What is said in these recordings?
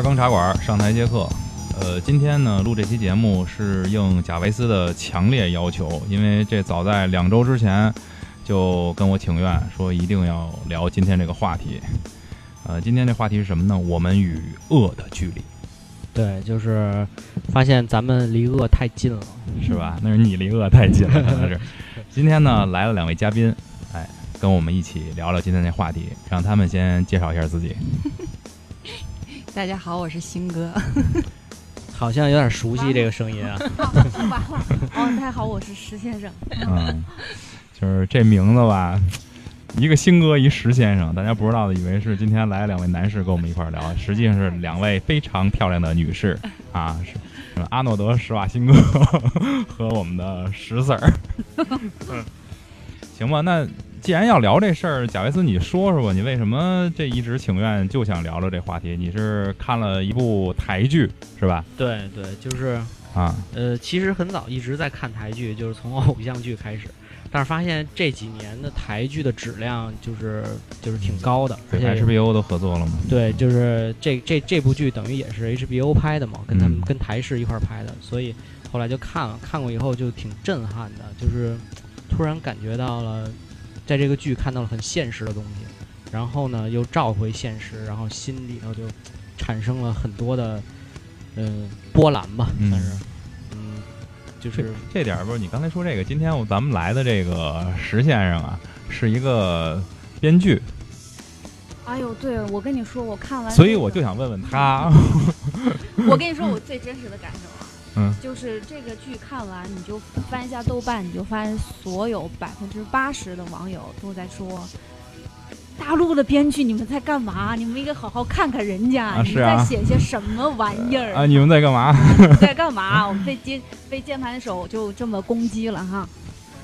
二更茶馆上台接客。呃，今天呢录这期节目是应贾维斯的强烈要求，因为这早在两周之前就跟我请愿说一定要聊今天这个话题。呃，今天这话题是什么呢？我们与恶的距离，对，就是发现咱们离恶太近了。是吧？那是你离恶太近了，那是。今天呢来了两位嘉宾，哎，跟我们一起聊聊今天这话题，让他们先介绍一下自己。大家好，我是新哥。好像有点熟悉这个声音啊。完了，哦，大家好，我是石先生。嗯，就是这名字吧，一个新哥，一石先生，大家不知道的以为是今天来两位男士跟我们一块聊，实际上是两位非常漂亮的女士啊，是阿诺德施瓦辛格和我们的石 Sir。嗯，行吧，那既然要聊这事儿，贾维斯，你说说吧，你为什么这一直情愿就想聊聊这话题？你是看了一部台剧是吧？对对，就是啊，呃，其实很早一直在看台剧，就是从偶像剧开始，但是发现这几年的台剧的质量就是就是挺高的，而且 HBO 都合作了嘛？对，就是这这这部剧等于也是 HBO 拍的嘛，跟他们嗯跟台视一块儿拍的，所以后来就看了，看过以后就挺震撼的，就是突然感觉到了，在这个剧看到了很现实的东西，然后呢又召回现实，然后心里头就产生了很多的嗯、波澜吧，嗯。算是。嗯，就是这点儿不是你刚才说这个，今天我咱们来的这个石先生啊，是一个编剧，哎呦，对，我跟你说，我看完，所以我就，想问问他，我跟你说，我最真实的感受啊，嗯，就是这个剧看完，你就翻一下豆瓣，你就发现所有百分之八十的网友都在说。大陆的编剧，你们在干嘛？你们应该好好看看人家，你们在写些什么玩意儿？啊，你们在干嘛？在干嘛？我们被键被键盘手就这么攻击了哈，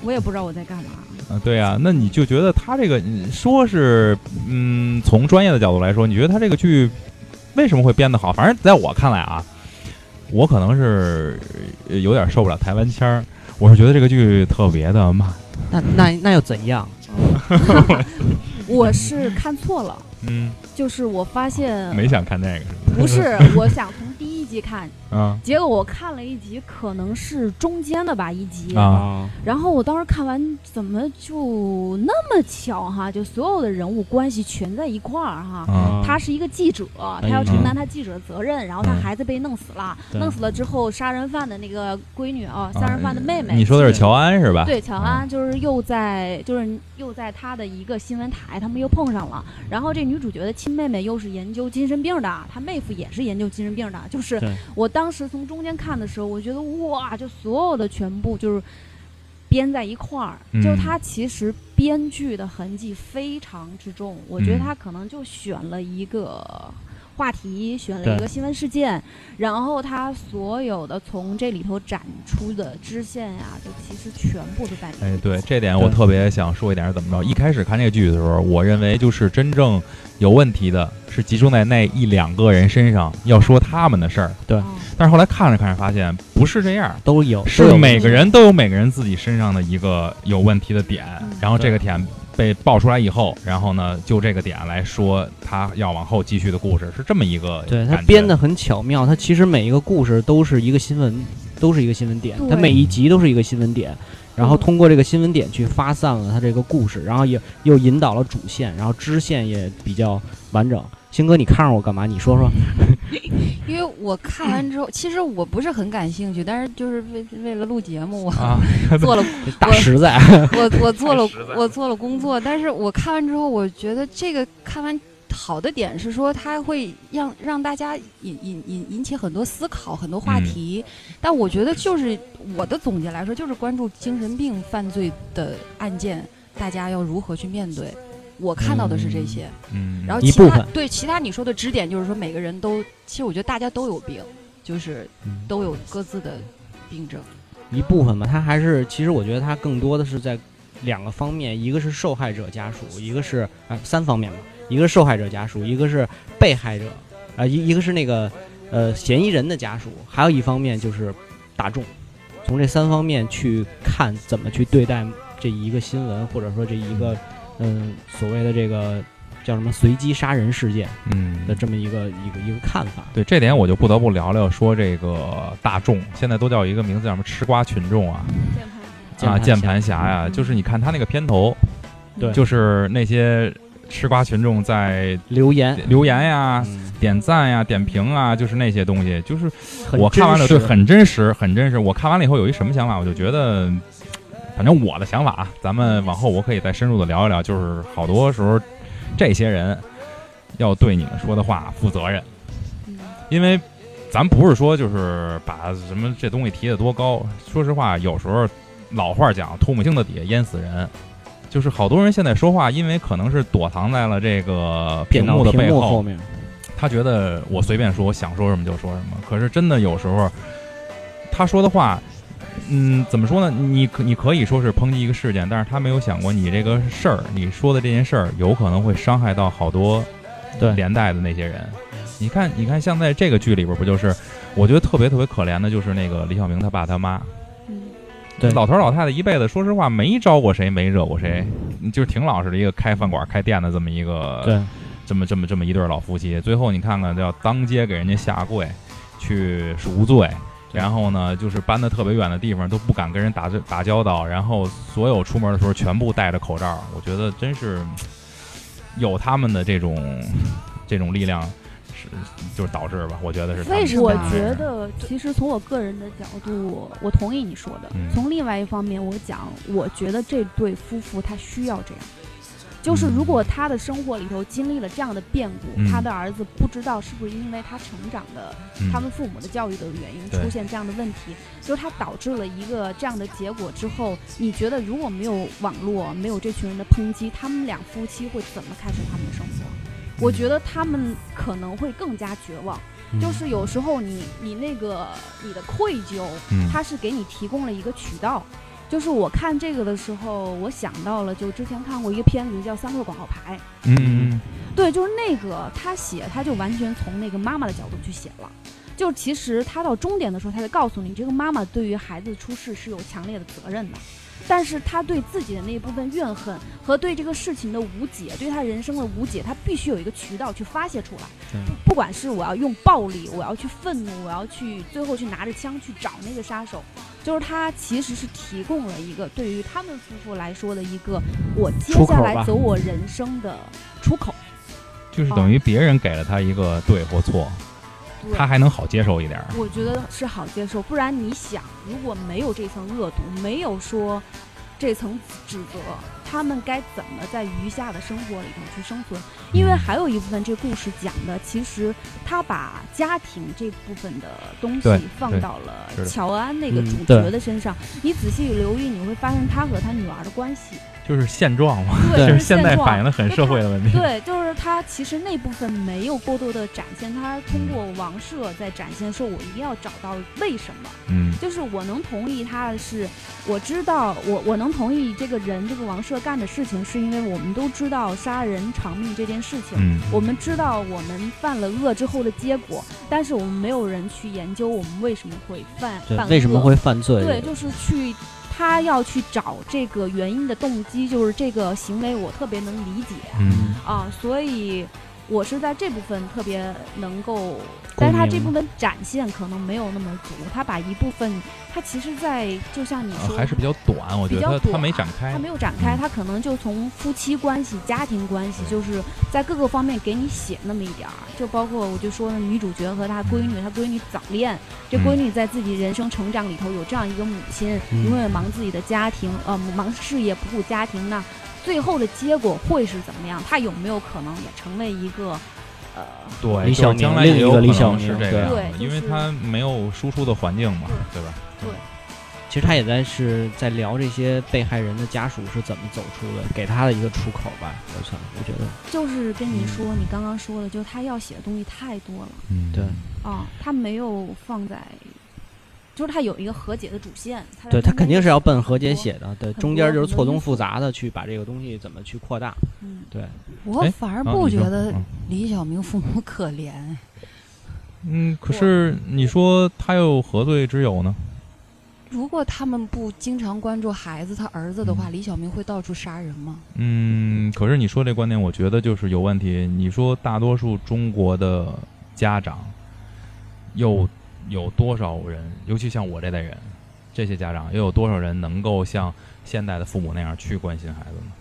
我也不知道我在干嘛。啊，对啊、那你就觉得他这个嗯说是嗯，从专业的角度来说，你觉得他这个剧为什么会编得好？反正在我看来啊，我可能是呃有点受不了台湾腔儿，我是觉得这个剧特别的慢，那那那又怎样？我是看错了，嗯，就是我发现没想看那个？不是，我想集看，啊结果我看了一集，可能是中间的吧一集，啊然后我当时看完，怎么就那么巧哈？就所有的人物关系全在一块儿哈。啊！他是一个记者，他要承担他记者的责任，然后他嗯孩子被弄死了，弄死了之后，杀人犯的那个闺女啊，杀人犯的妹妹，你说的是乔安是吧？对，乔安就是又在就是又在他的一个新闻台，他们又碰上了。然后这女主角的亲妹妹又是研究精神病的，她妹夫也是研究精神病的。就是对我当时从中间看的时候，我觉得哇，就所有的全部就是编在一块儿，嗯就他其实编剧的痕迹非常之重。我觉得嗯他可能就选了一个。话题选了一个新闻事件，然后他所有的从这里头展出的支线呀，就其实全部都在里面。哎，对，这点我特别想说一点是怎么着？一开始看这个剧的时候，我认为就是真正有问题的是集中在那一两个人身上，要说他们的事儿。对哦但是后来看着看着发现不是这样，都有，是每个人都有每个人自己身上的一个有问题的点，嗯然后这个点被爆出来以后，然后呢就这个点来说他要往后继续的故事，是这么一个对他编的很巧妙，他其实每一个故事都是一个新闻，都是一个新闻点，他每一集都是一个新闻点，然后嗯通过这个新闻点去发散了他这个故事，然后也又引导了主线，然后支线也比较完整。星哥，你看着我干嘛？你说说。因为我看完之后，其实我不是很感兴趣，但是就是为为了录节目，我啊，做了大实在，我我做了我做了工作，但是我看完之后，我觉得这个看完好的点是说，它会让让大家引引引引起很多思考，很多话题。但我觉得就是我的总结来说，就是关注精神病犯罪的案件，大家要如何去面对。我看到的是这些，嗯，然后一其他部分。对其他你说的支点就是说每个人都，其实我觉得大家都有病，就是嗯。都有各自的病症。一部分吧，他还是其实我觉得他更多的是在两个方面，一个是受害者家属，一个是啊、三方面吧，一个是受害者家属，一个是被害者，啊、一一个是那个呃嫌疑人的家属，还有一方面就是大众，从这三方面去看怎么去对待这一个新闻，或者说这一个嗯、所谓的这个叫什么随机杀人事件嗯。的这么一个一个一个看法。对这点，我就不得不聊聊说这个大众现在都叫一个名字叫什么吃瓜群众啊键盘啊，键盘侠。呀，就是你看他那个片头，对。就是那些吃瓜群众在留言，留言呀、嗯，点赞呀、点评啊，就是那些东西，就是我看完了对很真实，很真实。我看完了以后有一什么想法，我就觉得，反正我的想法啊，咱们往后我可以再深入的聊一聊，就是好多时候这些人要对你们说的话负责任，嗯因为咱不是说就是把什么这东西提得多高，说实话，有时候老话讲“唾沫星子底下淹死人”。就是好多人现在说话，因为可能是躲藏在了这个屏幕的背幕后面，他觉得我随便说，我想说什么就说什么。可是真的有时候，他说的话，嗯，怎么说呢？你可你可以说是抨击一个事件，但是他没有想过你这个事儿，你说的这件事儿有可能会伤害到好多对。连带的那些人。你看，你看，像在这个剧里边，不就是我觉得特别特别可怜的，就是那个李小明他爸他妈，嗯对。老头儿老太太一辈子，说实话没招过谁，没惹过谁，就是挺老实的一个开饭馆、开店的这么一个对，这么这么这么一对老夫妻，最后你看看，要当街给人家下跪，去赎罪，对然后呢，就是搬的特别远的地方都不敢跟人打这打交道，然后所有出门的时候全部戴着口罩，我觉得真是有他们的这种这种力量，是就是导致吧，我觉得是为什么我啊觉得，其实从我个人的角度，我我同意你说的。嗯从另外一方面，我讲，我觉得这对夫妇他需要这样，就是如果他的生活里头经历了这样的变故，嗯他的儿子不知道是不是因为他成长的嗯他们父母的教育的原因出现这样的问题，就是他导致了一个这样的结果之后，你觉得如果没有网络，没有这群人的抨击，他们俩夫妻会怎么开始他们的生活？我觉得他们可能会更加绝望。嗯就是有时候你你那个你的愧疚，嗯它是给你提供了一个渠道。就是我看这个的时候，我想到了，就之前看过一个片子叫《三块广告牌》，嗯嗯对，就是那个他写，他就完全从那个妈妈的角度去写了。就其实他到终点的时候，他就告诉你，这个妈妈对于孩子出事是有强烈的责任的，但是他对自己的那部分怨恨和对这个事情的无解，对他人生的无解，他必须有一个渠道去发泄出来。对不管是我要用暴力，我要去愤怒，我要去最后去拿着枪去找那个杀手，就是他其实是提供了一个对于他们夫妇来说的一个我接下来走我人生的出口。就是等于别人给了他一个对或错，对他还能好接受一点儿。我觉得是好接受，不然你想，如果没有这层恶毒，没有说这层指责，他们该怎么在余下的生活里头去生存？因为还有一部分这故事讲的，其实他把家庭这部分的东西放到了乔安那个嗯主角的身上。你仔细留意，你会发现他和他女儿的关系，就是现状嘛，对，就是现在反映的很社会的问题。对，就是他其实那部分没有过多的展现，他通过王赦在展现说，我一定要找到为什么。嗯就是我能同意他的是，我知道我我能同意这个人这个王赦干的事情，是因为我们都知道杀人偿命这件事情，嗯，我们知道我们犯了恶之后的结果，但是我们没有人去研究我们为什么会犯犯，为什么会犯罪？对，就是去他要去找这个原因的动机，就是这个行为我特别能理解。嗯。啊，所以我是在这部分特别能够，但是他这部分展现可能没有那么足，他把一部分，他其实在就像你说，呃还是比较短，我觉得他他没展开。他。没有展开，嗯。他可能就从夫妻关系、家庭关系，就是在各个方面给你写那么一点儿，就包括我就说呢，女主角和她闺女，她闺女早恋，这嗯。闺女在自己人生成长里头有这样一个母亲，嗯。永远忙自己的家庭，呃，忙事业不顾家庭呢，最后的结果会是怎么样？他有没有可能也成为一个，呃，对，李小明另一个李小明对这个样子对因为他没有输出的环境嘛，对吧？对其实他也在是在聊这些被害人的家属是怎么走出的，给他的一个出口吧。我想，我觉得就是跟你嗯说，你刚刚说的，就是他要写的东西太多了嗯，对啊，他没有放在，就是他有一个和解的主线，他对他肯定是要奔和解写。的，对，中间就是错综复杂的去把这个东西怎么去扩大。嗯，对，我哎反而不觉得嗯李小明父母 可怜。嗯，可是你说他又何罪之有呢？如果他们不经常关注孩子他儿子的话，嗯李小明会到处杀人吗？嗯，可是你说这观点，我觉得就是有问题。你说大多数中国的家长，又有多少人，尤其像我这代人，这些家长又有多少人能够像现代的父母那样去关心孩子呢？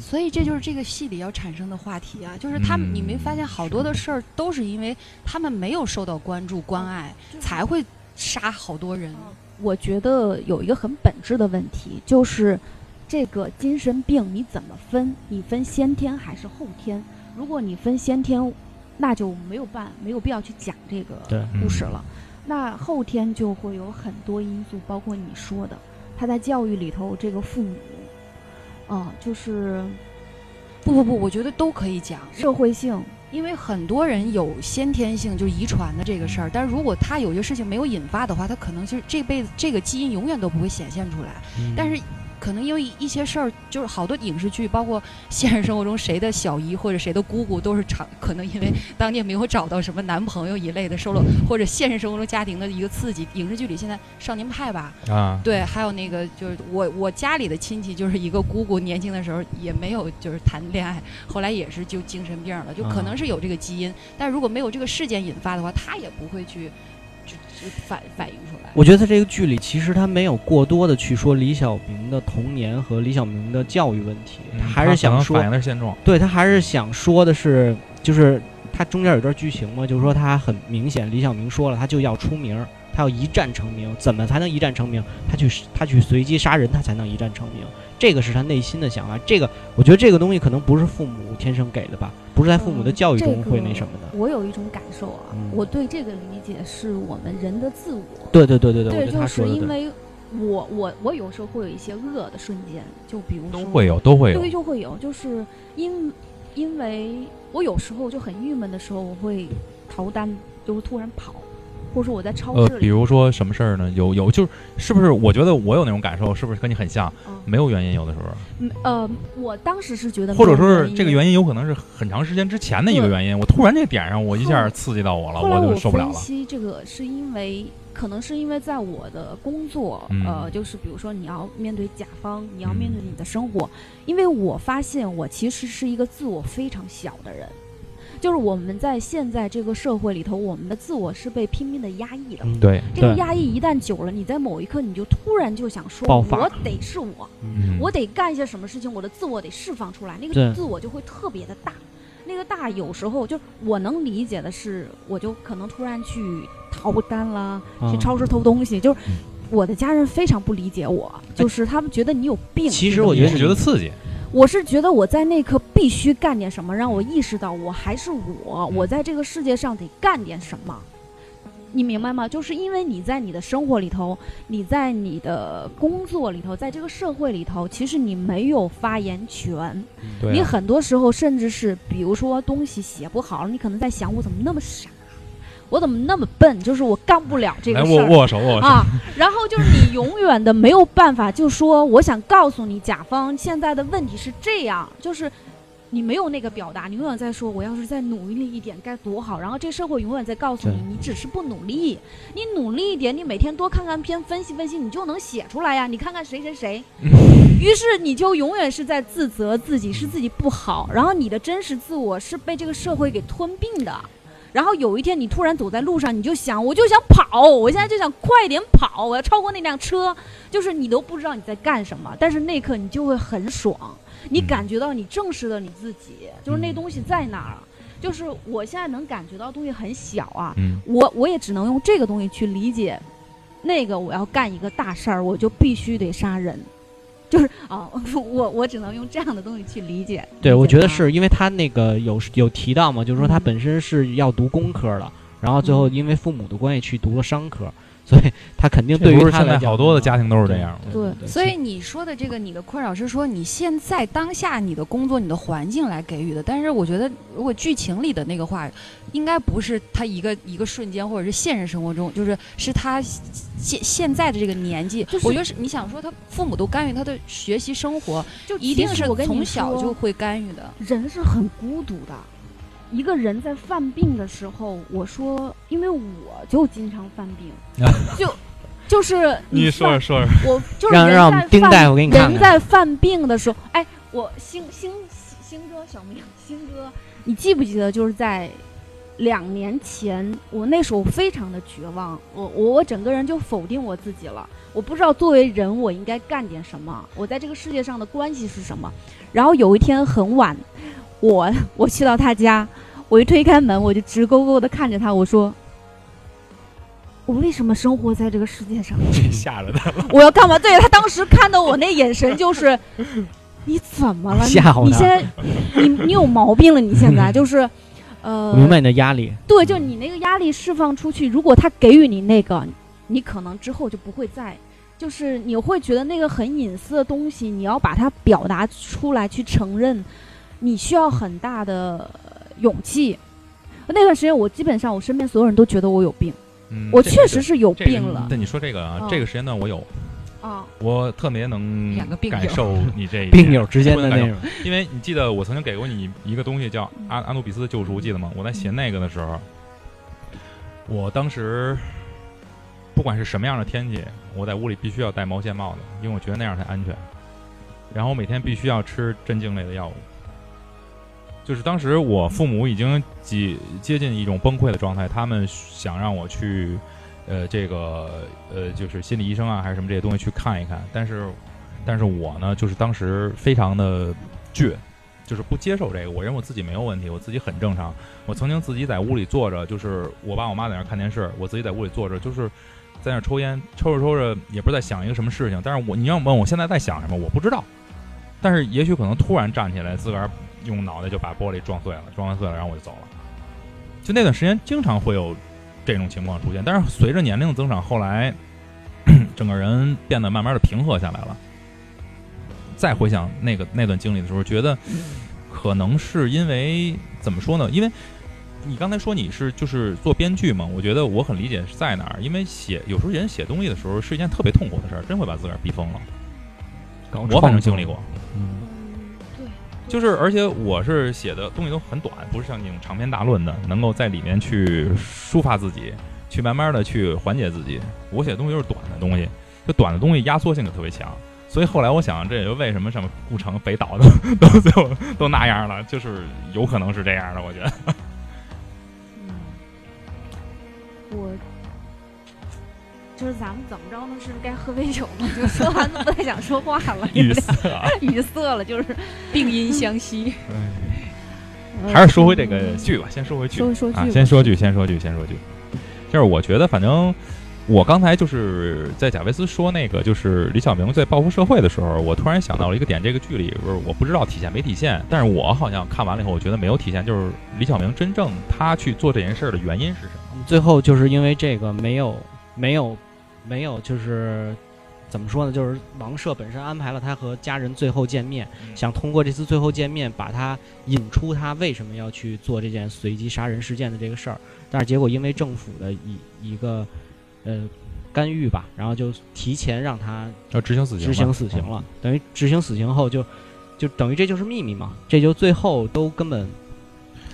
所以这就是这个戏里要产生的话题啊，就是他们，嗯你没发现好多的事儿都是因为他们没有受到关注关爱，才会杀好多人。我觉得有一个很本质的问题，就是这个精神病你怎么分？你分先天还是后天？如果你分先天，那就没有办没有必要去讲这个故事了。那后天就会有很多因素，包括你说的，他在教育里头这个父母，啊、就是不不不，我觉得都可以讲，社会性，因为很多人有先天性就是遗传的这个事儿，但是如果他有些事情没有引发的话，他可能就是这辈子这个基因永远都不会显现出来。嗯。但是可能因为一些事儿，就是好多影视剧，包括现实生活中谁的小姨或者谁的姑姑都是长，可能因为当年没有找到什么男朋友一类的，受了或者现实生活中家庭的一个刺激。影视剧里现在少年派吧，啊，对，还有那个就是我我家里的亲戚，就是一个姑姑，年轻的时候也没有就是谈恋爱，后来也是就精神病了，就可能是有这个基因，但如果没有这个事件引发的话，他也不会去就就反反映出来。我觉得在这个剧里，其实他没有过多的去说李小明的童年和李小明的教育问题，嗯他还是想说反映的是现状。对他还是想说的是，就是他中间有段剧情嘛，就是说他很明显，李小明说了，他就要出名，他要一战成名，怎么才能一战成名？他去他去随机杀人，他才能一战成名。这个是他内心的想法。这个我觉得这个东西可能不是父母天生给的吧，不是在父母的嗯教育中会那什么的。我有一种感受啊，嗯我对这个理解是我们人的自我。对对对对对，我觉得就是他说。因为我我我有时候会有一些恶的瞬间，就比如说都会有，都会有对，。就会有，就是因因为我有时候就很郁闷的时候，我会逃单，就是突然跑，或者说我在超呃市，里，比如说什么事儿呢？有有，就是是不是？我觉得我有那种感受，是不是跟你很像？嗯没有原因，有的时候，嗯呃，我当时是觉得或者说是这个。原因有可能是很长时间之前的一个原因。我突然这点上，我一下刺激到我了，我就受不了了。分析这个是因为，可能是因为在我的工作，嗯呃，就是比如说你要面对甲方，你要面对嗯你的生活，因为我发现我其实是一个自我非常小的人，就是我们在现在这个社会里头，我们的自我是被拼命的压抑的。嗯对，这个压抑一旦久了，你在某一刻你就突然就想说，我得是我，嗯我得干一些什么事情，我的自我得释放出来，那个自我就会特别的大。那个大有时候就我能理解的是，我就可能突然去逃单啦，去啊超市偷东西，就是嗯我的家人非常不理解我，就是他们觉得你有病。其实我觉得是觉得刺激。我是觉得我在那刻必须干点什么，让我意识到我还是我，嗯我在这个世界上得干点什么。你明白吗？就是因为你在你的生活里头，你在你的工作里头，在这个社会里头，其实你没有发言权。你很多时候甚至是，比如说东西写不好了，你可能在想我怎么那么傻，我怎么那么笨，就是我干不了这个事儿。握握手，握手。啊，然后就是你永远的没有办法，就说我想告诉你，甲方现在的问题是这样，就是你没有那个表达，你永远在说我要是再努力一点该多好，然后这社会永远在告诉你，你只是不努力，你努力一点，你每天多看看片，分析分析，你就能写出来呀。你看看谁谁谁，于是你就永远是在自责自己是自己不好，然后你的真实自我是被这个社会给吞并的。然后有一天你突然走在路上，你就想，我就想跑，我现在就想快点跑，我要超过那辆车。就是你都不知道你在干什么，但是那一刻你就会很爽，你嗯感觉到你正视了你自己，就是那嗯东西在哪儿。就是我现在能感觉到东西很小啊，嗯，我我也只能用这个东西去理解，那个我要干一个大事儿，我就必须得杀人，就是啊、我我只能用这样的东西去理解。对，我觉得是因为他那个有有提到嘛，就是说他嗯本身是要读工科的，然后最后嗯因为父母的关系去读了商科，所以他肯定对于现在好多的家庭都是这样。对所以你说的这个，你的困扰是说你现在当下你的工作、你的环境来给予的。但是我觉得，如果剧情里的那个话，应该不是他一个一个瞬间，或者是现实生活中，就是是他现现在的这个年纪。就是我觉得是你想说他父母都干预他的学习生活，就一定是从小就会干预的。人是很孤独的。一个人在犯病的时候，我说，因为我就经常犯病，就就是你说着说说，我就是让人让丁在犯大夫给你看人。在犯病的时候，哎，我星星星哥小明星哥，你记不记得就是在两年前，我那时候非常的绝望，我我我整个人就否定我自己了，我不知道作为人我应该干点什么，我在这个世界上的关系是什么。然后有一天很晚，我我去到他家，我一推开门，我就直勾勾的看着他，我说。我为什么生活在这个世界上？吓着他了。我要干嘛？对他当时看到我那眼神就是，你怎么了？你吓你现在你你有毛病了？你现在 就是，呃，明白你的压力，对，就你那个压力释放出去，如果他给予你那个，你可能之后就不会再，就是你会觉得那个很隐私的东西，你要把它表达出来去承认，你需要很大的勇气。那段时间，我基本上我身边所有人都觉得我有病，嗯我确实是有这个病了但你说这个啊嗯，这个时间段我有，啊。我特别能感受 你这病友之间的那种，因为你记得我曾经给过你一个东西叫阿阿努比斯的救赎，记得吗？我在写那个的时候，我当时不管是什么样的天气，我在屋里必须要戴毛线帽子，因为我觉得那样才安全。然后我每天必须要吃镇静类的药物。就是当时我父母已经接接近一种崩溃的状态，他们想让我去，呃，这个呃，就是心理医生啊，还是什么这些东西去看一看。但是，但是我呢，就是当时非常的倔，就是不接受这个。我认为我自己没有问题，我自己很正常。我曾经自己在屋里坐着，就是我爸我妈在那看电视，我自己在屋里坐着，就是在那抽烟，抽着抽着也不知道在想一个什么事情。但是我你要问我现在在想什么，我不知道。但是也许可能突然站起来，自个儿用脑袋就把玻璃撞碎了，撞完碎了，然后我就走了。就那段时间，经常会有这种情况出现。但是随着年龄的增长，后来 整个人变得慢慢的平和下来了。再回想那个那段经历的时候，觉得可能是因为怎么说呢？因为你刚才说你是就是做编剧嘛，我觉得我很理解是在哪儿。因为写有时候人写东西的时候是一件特别痛苦的事儿，真会把自个儿逼疯了。我反正经历过。嗯，就是，而且我是写的东西都很短，不是像那种长篇大论的，能够在里面去抒发自己，去慢慢的去缓解自己。我写的东西都是短的东西，就短的东西压缩性就特别强。所以后来我想，这也就为什么什么顾城、北岛都都最后都那样了，就是有可能是这样的。我觉得，我就是咱们怎么着呢？是该喝杯酒吗？就说完都不太想说话了，语塞啊，语塞了，就是病因相惜。还是说回这个剧吧，先说回剧啊，说说先说剧，先说剧，先说剧。就是我觉得，反正我刚才就是在贾维斯说那个，就是李小明在报复社会的时候，我突然想到了一个点，这个剧里不是我不知道体现没体现，但是我好像看完了以后，我觉得没有体现，就是李小明真正他去做这件事儿的原因是什么？最后就是因为这个没有没有没有就是怎么说呢？就是王赦本身安排了他和家人最后见面，嗯想通过这次最后见面把他引出他为什么要去做这件随机杀人事件的这个事儿，但是结果因为政府的一一个呃干预吧，然后就提前让他要执行死刑，执行死刑了，等于执行死刑后就就等于这就是秘密嘛，这就最后都根本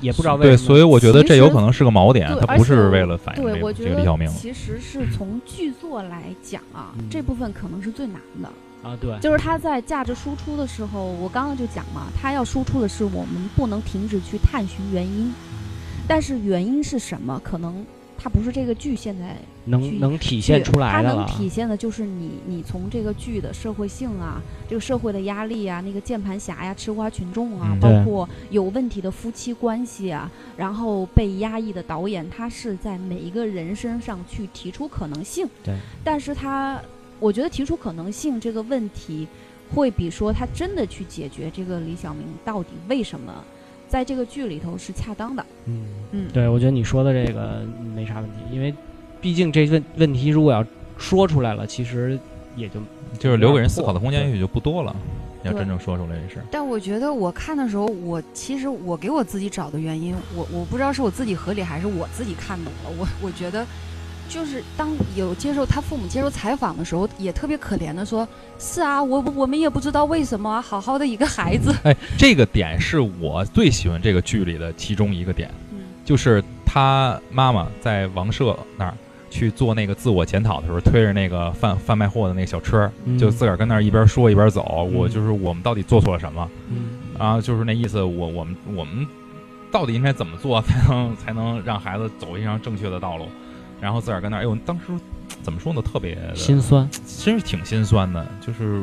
也不知道为对，什么。所以我觉得这有可能是个锚点，对他不是为了反映对，这个我觉得这个李小明。其实是从剧作来讲啊，嗯这部分可能是最难的。啊，对，就是他在价值输出的时候，我刚刚就讲嘛，他要输出的是我们不能停止去探寻原因，但是原因是什么？可能它不是这个剧现在能能体现出来它的它。能体现的就是你你从这个剧的社会性啊，这个社会的压力啊，那个键盘侠呀、吃瓜群众啊，嗯包括有问题的夫妻关系啊，然后被压抑的导演，他是在每一个人身上去提出可能性。对，但是他我觉得提出可能性这个问题，会比说他真的去解决这个李小明到底为什么在这个剧里头是恰当的。嗯，嗯，对，我觉得你说的这个没啥问题，因为毕竟这问问题如果要说出来了，其实也就就是留给人思考的空间也许就不多了。要真正说出来也是，但我觉得我看的时候，我其实我给我自己找的原因，我我不知道是我自己合理还是我自己看懂了。我我觉得，就是当有接受他父母接受采访的时候，也特别可怜的说：“是啊，我我们也不知道为什么啊，好好的一个孩子。哎，这个点是我最喜欢这个剧里的其中一个点，嗯就是他妈妈在王社那儿去做那个自我检讨的时候，推着那个贩贩卖货的那个小车，嗯就自个儿跟那儿一边说一边走。我嗯就是我们到底做错了什么？嗯啊，就是那意思，我我们我们到底应该怎么做才能才能让孩子走一条正确的道路？然后自个儿跟那儿，哎呦，当时怎么说呢？特别心酸，真是挺心酸的，就是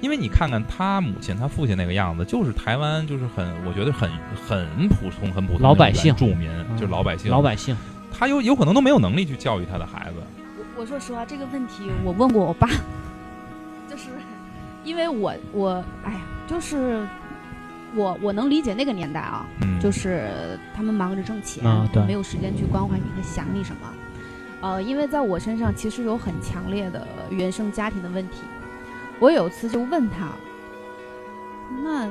因为你看看他母亲、他父亲那个样子，就是台湾，就是很，我觉得很很普通、很普通的老百姓原住民，嗯就是老百姓，老百姓，他有有可能都没有能力去教育他的孩子。我我说实话，这个问题我问过我爸，就是因为我我哎呀，就是我我能理解那个年代啊，嗯，就是他们忙着挣钱，啊对没有时间去关怀你和想你什么。呃，因为在我身上其实有很强烈的原生家庭的问题。我有一次就问他，那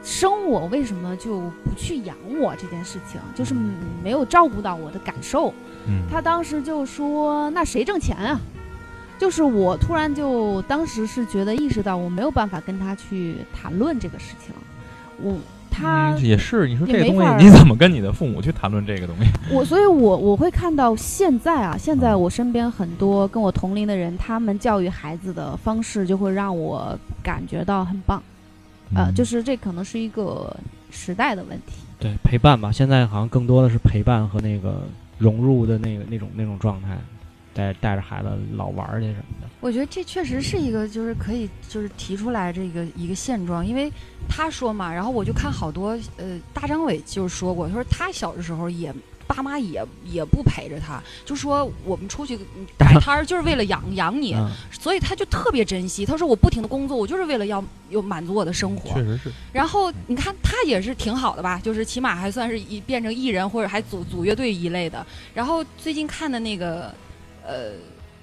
生我为什么就不去养我这件事情，就是没有照顾到我的感受。嗯，他当时就说：“那谁挣钱啊？”就是我突然就当时是觉得意识到我没有办法跟他去谈论这个事情，我他、嗯也是，你说这个东西你怎么跟你的父母去谈论这个东西？我，所以我我会看到现在啊，现在我身边很多跟我同龄的人，他们教育孩子的方式就会让我感觉到很棒，呃，嗯就是这可能是一个时代的问题。对陪伴吧，现在好像更多的是陪伴和那个融入的那个那种那种状态，带带着孩子老玩儿去什么的。我觉得这确实是一个，就是可以就是提出来这个一个现状，因为他说嘛，然后我就看好多呃，大张伟就是说过，他说他小的时候也爸妈也也不陪着他，就说我们出去 摆摊儿就是为了养养你，嗯所以他就特别珍惜。他说我不停的工作，我就是为了要有满足我的生活。确实是，然后你看他也是挺好的吧，就是起码还算是一变成艺人或者还组组乐队一类的。然后最近看的那个，呃，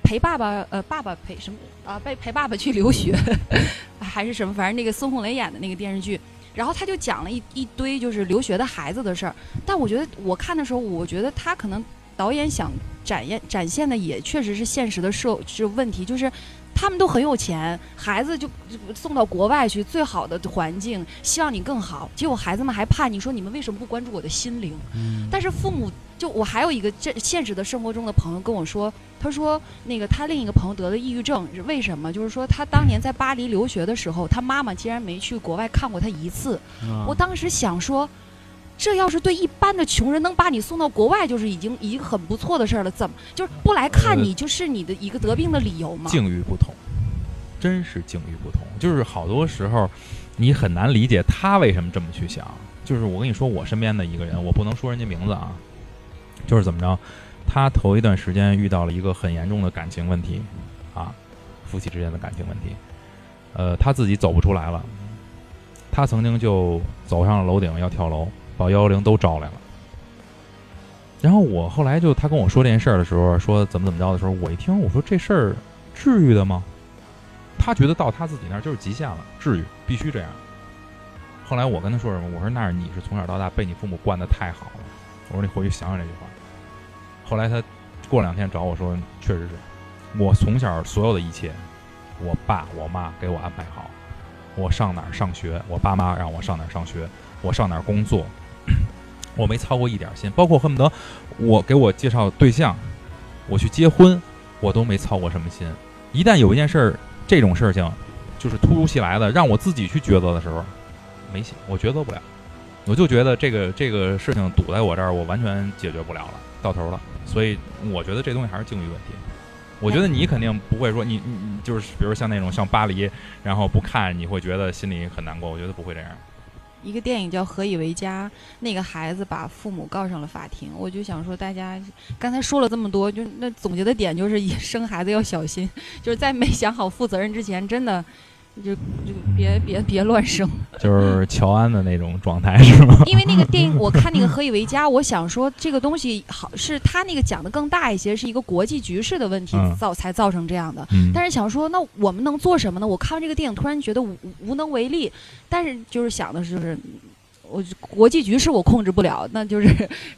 陪爸爸，呃，爸爸陪什么啊？陪陪爸爸去留学，还是什么？反正那个孙红雷演的那个电视剧。然后他就讲了一一堆就是留学的孩子的事儿。但我觉得我看的时候，我觉得他可能导演想展现展现的也确实是现实的社是问题，就是。他们都很有钱，孩子就就送到国外去，最好的环境，希望你更好。结果孩子们还怕你，说你们为什么不关注我的心灵？嗯但是父母就我还有一个这现实的生活中的朋友跟我说，他说那个他另一个朋友得了抑郁症，是为什么？就是说他当年在巴黎留学的时候，他妈妈竟然没去国外看过他一次。啊我当时想说。这要是对一般的穷人能把你送到国外，就是已经已经很不错的事儿了。怎么就是不来看你，就是你的一个得病的理由吗？境遇不同，真是境遇不同。就是好多时候，你很难理解他为什么这么去想。就是我跟你说，我身边的一个人，我不能说人家名字啊，就是怎么着，他头一段时间遇到了一个很严重的感情问题，啊，夫妻之间的感情问题，呃，他自己走不出来了。他曾经就走上了楼顶要跳楼，把幺幺零都招来了。然后我后来就他跟我说这件事儿的时候，说怎么怎么着的时候，我一听我说这事儿至于的吗？他觉得到他自己那儿就是极限了，至于必须这样。后来我跟他说什么？我说那是你是从小到大被你父母惯得太好了。我说你回去想想这句话。后来他过两天找我说，确实是我从小所有的一切，我爸我妈给我安排好，我上哪儿上学，我爸妈让我上哪儿上学，我上哪儿工作，我没操过一点心，包括恨不得我给我介绍对象，我去结婚，我都没操过什么心。一旦有一件事儿，这种事情就是突如其来的，让我自己去抉择的时候，没戏，我抉择不了。我就觉得这个这个事情堵在我这儿，我完全解决不了了，到头了。所以我觉得这东西还是境遇问题。我觉得你肯定不会说你你你就是比如像那种像巴黎，然后不看你会觉得心里很难过。我觉得不会这样。一个电影叫《何以为家》，那个孩子把父母告上了法庭。我就想说，大家刚才说了这么多，就那总结的点就是，以生孩子要小心，就是在没想好负责任之前，真的就就别别别乱生。就是乔安的那种状态是吗？因为那个电影，我看那个《何以为家》，我想说这个东西好是他那个讲的更大一些，是一个国际局势的问题嗯造才造成这样的。嗯但是想说，那我们能做什么呢？我看完这个电影，突然觉得无无能为力。但是就是想的是，就是我国际局势我控制不了，那就是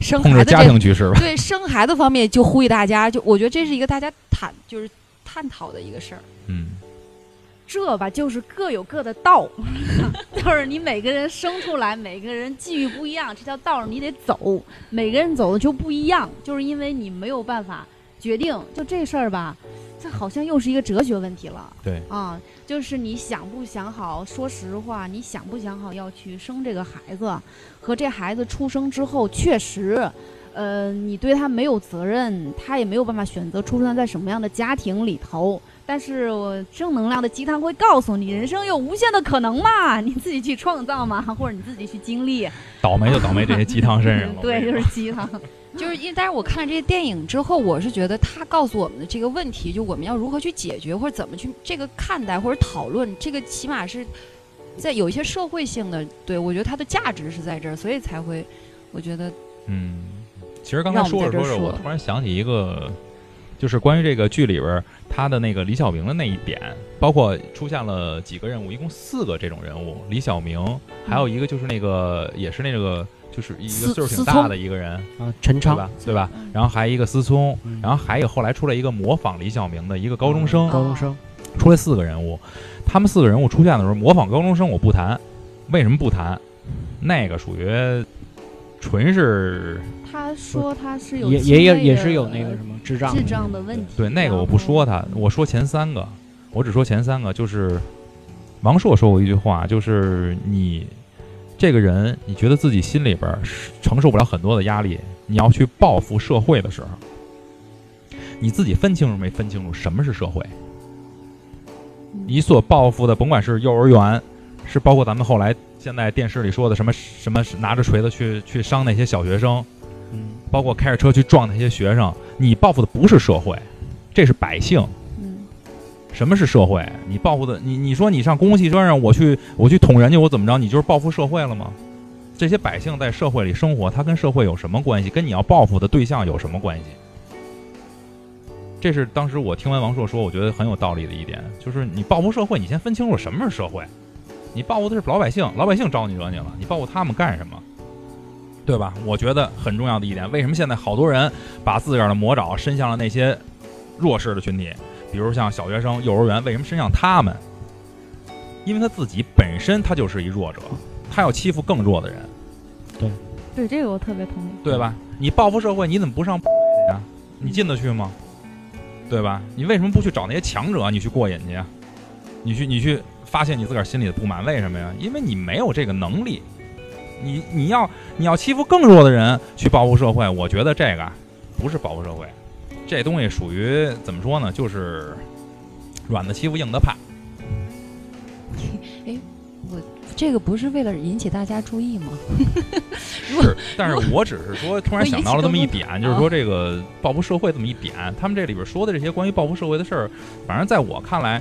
生控制家孩子这庭局势吧。对生孩子方面就呼吁大家，就我觉得这是一个大家谈就是探讨的一个事儿。嗯，这吧就是各有各的道，就是你每个人生出来，每个人际遇不一样，这条道儿你得走，每个人走的就不一样，就是因为你没有办法决定，就这事儿吧，这好像又是一个哲学问题了。对啊，就是你想不想好？说实话，你想不想好要去生这个孩子？和这孩子出生之后，确实，呃，你对他没有责任，他也没有办法选择出生在什么样的家庭里头。但是我正能量的鸡汤会告诉你，人生有无限的可能嘛，你自己去创造嘛，或者你自己去经历。倒霉就倒霉这些鸡汤身上了。对，就是鸡汤。就是因为，但是我看了这些电影之后，我是觉得他告诉我们的这个问题，就我们要如何去解决，或者怎么去这个看待或者讨论，这个起码是在有一些社会性的。对我觉得它的价值是在这儿，所以才会，我觉得，嗯，其实刚才说着说着，我突然想起一个，就是关于这个剧里边他的那个李小明的那一点，包括出现了几个任务，一共四个这种人物，李小明，还有一个就是那个也是那个。就是一个岁数挺大的一个人啊，陈昌，对吧？然后还一个思聪，嗯然后还有后来出来一个模仿李小明的一个高中生，高中生，出来四个人物。他们四个人物出现的时候，模仿高中生我不谈，为什么不谈？那个属于纯是他说他是有也也也也是有那个什么智障智障的问题。对那个我不说他，我说前三个，我只说前三个，就是王朔说过一句话，就是你这个人，你觉得自己心里边承受不了很多的压力，你要去报复社会的时候，你自己分清楚没分清楚什么是社会？你所报复的，甭管是幼儿园，是包括咱们后来现在电视里说的什么什么拿着锤子去去伤那些小学生，嗯，包括开着车去撞那些学生，你报复的不是社会，这是百姓。嗯，什么是社会？你报复的你，你说你上公共汽车上，我去我去捅人家，我怎么着？你就是报复社会了吗？这些百姓在社会里生活，他跟社会有什么关系？跟你要报复的对象有什么关系？这是当时我听完王朔说，我觉得很有道理的一点，就是你报复社会，你先分清楚什么是社会。你报复的是老百姓，老百姓招你惹你了，你报复他们干什么？对吧？我觉得很重要的一点，为什么现在好多人把自个儿的魔爪伸向了那些弱势的群体，比如像小学生、幼儿园，为什么伸向他们？因为他自己本身他就是一弱者，他要欺负更弱的人，对对这个我特别同意。对吧？你报复社会，你怎么不上 呀？你进得去吗？对吧？你为什么不去找那些强者，你去过瘾去呀？你去，你去发泄你自个儿心里的不满，为什么呀？因为你没有这个能力。你你要你要欺负更弱的人去报复社会，我觉得这个不是报复社会，这东西属于怎么说呢？就是软的欺负硬的怕。这个不是为了引起大家注意吗？是，但是我只是说，突然想到了这么一点，就是说这个报复社会这么一点，他们这里边说的这些关于报复社会的事儿，反正在我看来，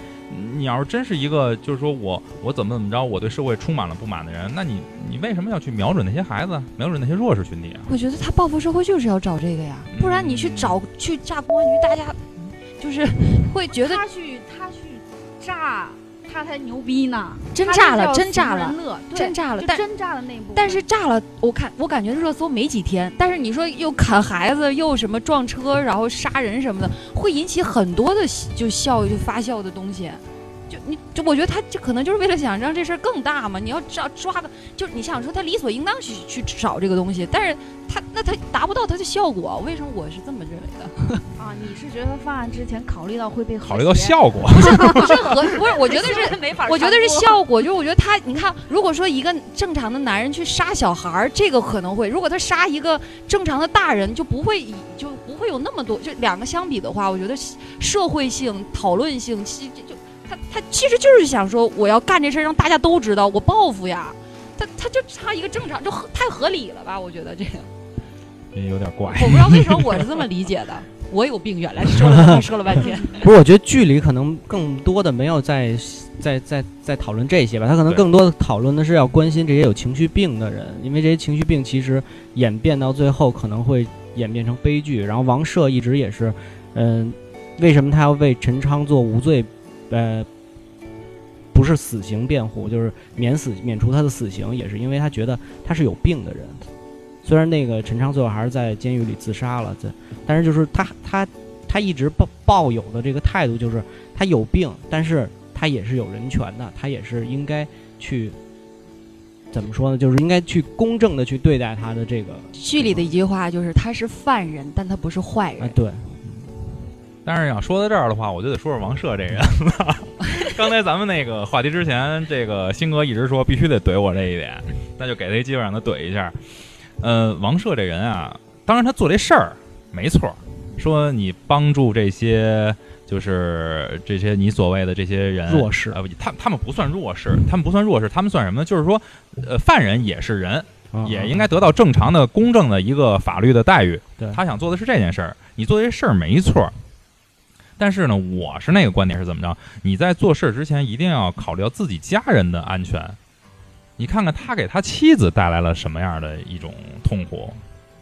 你要是真是一个，就是说我我怎么怎么着，我对社会充满了不满的人，那你你为什么要去瞄准那些孩子，瞄准那些弱势群体啊？我觉得他报复社会就是要找这个呀，不然你去找去炸公安局，大家就是会觉得他去他去炸，他才牛逼呢！真炸了真炸了真炸了，但真炸了那部。但是炸了，我看我感觉热搜没几天，但是你说又砍孩子，又什么撞车，然后杀人什么的，会引起很多的就笑就发酵的东西。就你就我觉得他就可能就是为了想让这事儿更大嘛。你要抓抓个，就是你想说他理所应当去去找这个东西，但是他那他达不到他的效果。为什么我是这么认为的？啊，你是觉得他犯案之前考虑到会被考虑到效果，不是不是和不是，我觉得是 没法，我觉得是效果，就是我觉得他，你看，如果说一个正常的男人去杀小孩儿，这个可能会；如果他杀一个正常的大人，就不会以就不会有那么多。就两个相比的话，我觉得社会性、讨论性，其实就他他其实就是想说，我要干这事儿，让大家都知道，我报复呀。他他就差一个正常，就合太合理了吧？我觉得这个，也有点怪。我不知道为什么我是这么理解的。我有病，原来说了 说了半天。不是，我觉得剧里可能更多的没有在在在在讨论这些吧，他可能更多的讨论的是要关心这些有情绪病的人，因为这些情绪病其实演变到最后可能会演变成悲剧。然后王赦一直也是，嗯、为什么他要为陈昌做无罪，呃，不是死刑辩护，就是免死免除他的死刑，也是因为他觉得他是有病的人。虽然那个陈昌最后还是在监狱里自杀了，这但是就是他他他一直抱抱有的这个态度就是他有病，但是他也是有人权的，他也是应该去怎么说呢？就是应该去公正的去对待他的这个剧里的一句话就是他是犯人，但他不是坏人。啊，对，但是要说到这儿的话，我就得说说王赦这人了。刚才咱们那个话题之前，这个新哥一直说必须得怼我这一点，那就给他一机会让他怼一下。呃，王赦这人啊，当然他做这事儿没错，说你帮助这些就是这些你所谓的这些人弱势呃，不他他们不算弱势，他们不算弱势，他们算什么呢？就是说，呃，犯人也是人，嗯也应该得到正常的、公正的一个法律的待遇。他想做的是这件事儿，你做这事儿没错。但是呢，我是那个观点是怎么着？你在做事儿之前一定要考虑到自己家人的安全。你看看他给他妻子带来了什么样的一种痛苦，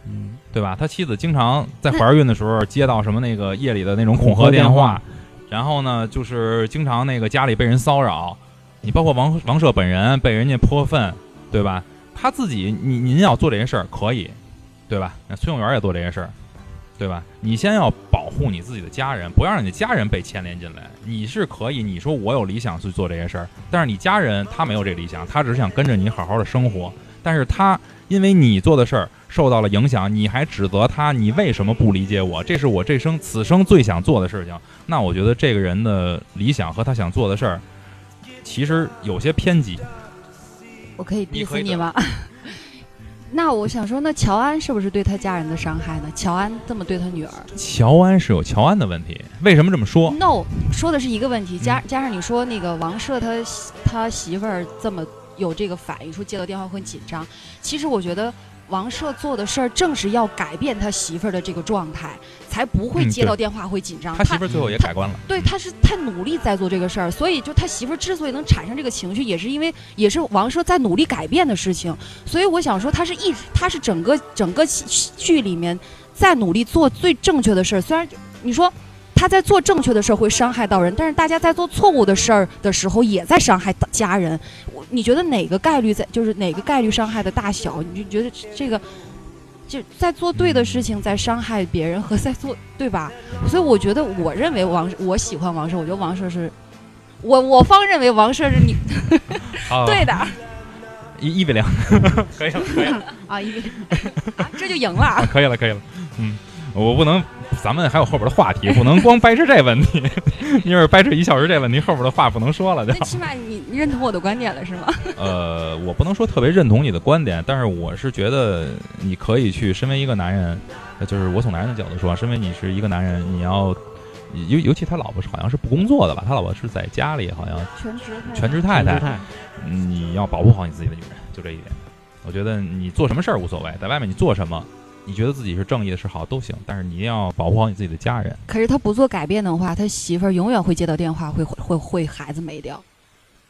嗯，对吧？他妻子经常在怀孕的时候接到什么那个夜里的那种恐吓电电话话，然后呢，就是经常那个家里被人骚扰，你包括王王社本人被人家泼粪，对吧？他自己，你您要做这些事儿可以，对吧？那崔永元也做这些事儿，对吧？你先要保护你自己的家人，不要让你的家人被牵连进来。你是可以，你说我有理想去做这些事儿，但是你家人他没有这理想，他只是想跟着你好好的生活。但是他因为你做的事儿受到了影响，你还指责他，你为什么不理解我？这是我这生此生最想做的事情。那我觉得这个人的理想和他想做的事儿，其实有些偏激。我可以你可以 diss 你吗？那我想说，那乔安是不是对他家人的伤害呢？乔安这么对他女儿乔安是有乔安的问题，为什么这么说？，no，说的是一个问题，加嗯加上你说那个王赦他媳他媳妇儿这么有这个反应，说接到电话会紧张。其实我觉得王赦做的事儿正是要改变他媳妇儿的这个状态，才不会接到电话会紧张。他媳妇儿最后也改观了。对，他是太努力在做这个事儿，所以就他媳妇儿之所以能产生这个情绪，也是因为也是王赦在努力改变的事情。所以我想说，他是一直他是整个整个戏剧里面在努力做最正确的事儿。虽然你说他在做正确的事儿会伤害到人，但是大家在做错误的事儿的时候也在伤害到家人。我你觉得哪个概率在就是哪个概率伤害的大小？你就觉得这个。就在做对的事情，在伤害别人和在做对吧？所以我觉得，我认为王，我喜欢王赦，我觉得王赦是，我我方认为王赦是你 啊，对的一一比零，可以了，可以了，啊，因为啊这就赢了啊，。可以了，可以了。嗯，我不能，咱们还有后边的话题，不能光掰扯这问题。你要是掰扯一小时这问题，后边的话不能说了就那。起码你你认同我的观点了是吗？呃，我不能说特别认同你的观点，但是我是觉得你可以去，身为一个男人，呃就是我从男人的角度说，身为你是一个男人，你要。尤尤其他老婆是好像是不工作的吧？他老婆是在家里，好像全职太全职太你要保护好你自己的女人，就这一点。我觉得你做什么事儿无所谓，在外面你做什么，你觉得自己是正义的是好都行，但是你一定要保护好你自己的家人。可是他不做改变的话，他媳妇儿永远会接到电话，会会会会孩子没掉，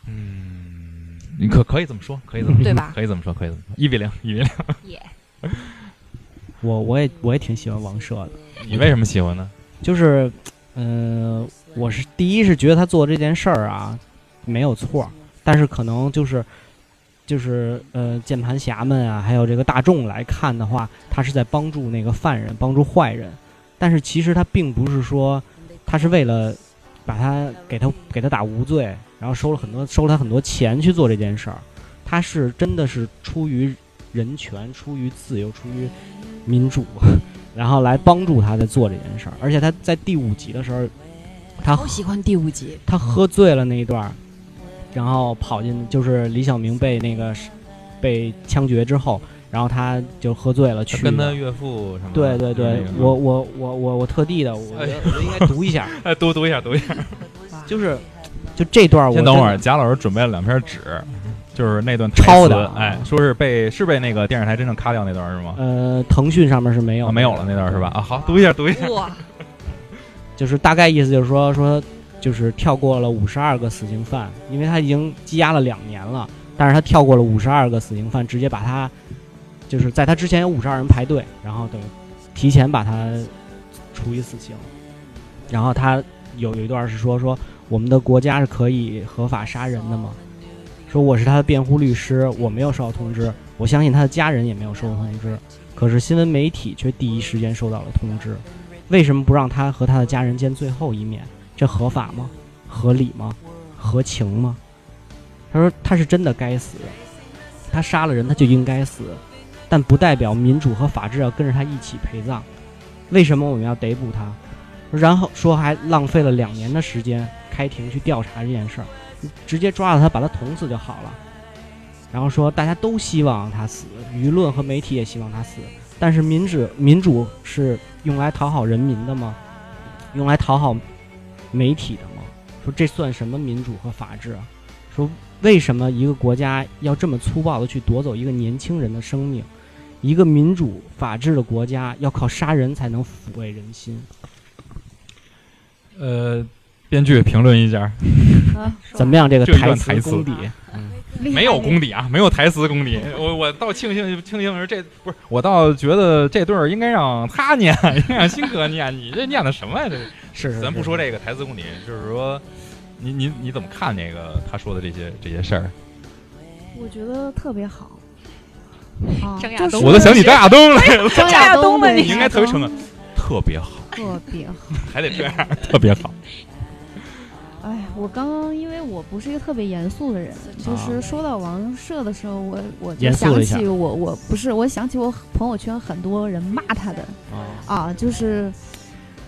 嗯，你可可以这么说，可以这么说，对吧？可以这么说，可以这么说，一比零，一比零。耶、我我也我也挺喜欢王赦的，你为什么喜欢呢？就是，嗯、我是第一是觉得他做这件事儿啊没有错，但是可能就是就是呃键盘侠们啊，还有这个大众来看的话，他是在帮助那个犯人，帮助坏人，但是其实他并不是说他是为了把他给他给他打无罪，然后收了很多收了他很多钱去做这件事儿，他是真的是出于人权、出于自由、出于民主，然后来帮助他在做这件事儿。而且他在第五集的时候，他好喜欢第五集，他喝醉了那一段儿，然后跑进就是李小明被那个被枪决之后，然后他就喝醉了去了。跟他岳父什么？对对对，那个我我我我我特地的，我觉得我觉得应该读一下，哎，读读一下，读一下。就是就这段儿我先等会儿，贾老师准备了两篇纸，就是那段抄的哎，说是被是被那个电视台真正咔掉那段是吗？呃，腾讯上面是没有、啊，没有了那段是吧？？啊，好，读一下，读一下。哇，就是大概意思就是说说，就是跳过了五十二个死刑犯，因为他已经羁押了两年了，但是他跳过了五十二个死刑犯，直接把他，就是在他之前有五十二人排队，然后等提前把他处以死刑。然后他有有一段是说说我们的国家是可以合法杀人的吗？说我是他的辩护律师，我没有收到通知，我相信他的家人也没有收到通知，可是新闻媒体却第一时间收到了通知。为什么不让他和他的家人见最后一面？这合法吗？合理吗？合情吗？他说他是真的该死，他杀了人他就应该死，但不代表民主和法治要跟着他一起陪葬。为什么我们要逮捕他？然后说还浪费了两年的时间开庭去调查这件事儿，直接抓了他把他捅死就好了。然后说大家都希望他死，舆论和媒体也希望他死，但是民主民主是用来讨好人民的吗？用来讨好媒体的吗？说这算什么民主和法治啊？说为什么一个国家要这么粗暴的去夺走一个年轻人的生命？一个民主法治的国家要靠杀人才能抚慰人心？呃，编剧评论一下，啊，怎么样？这个台台词功底，没有功底啊，没有台词功底。我我倒庆幸庆幸是这不是，我倒觉得这对儿应该让他念，应该让新哥念。你这念的什么呀？这是是咱不说这个台词功底，就是说，你你你怎么看那个他说的这些这些事儿？我觉得特别好。啊，张亚东我都想起张亚东来了，张亚东的你应该特别诚恳，特别好，特别好。还得这样，特别好。哎，我刚刚因为我不是一个特别严肃的人，就是说到王社的时候，我我就想起我我不是我想起我朋友圈很多人骂他的啊，啊，就是，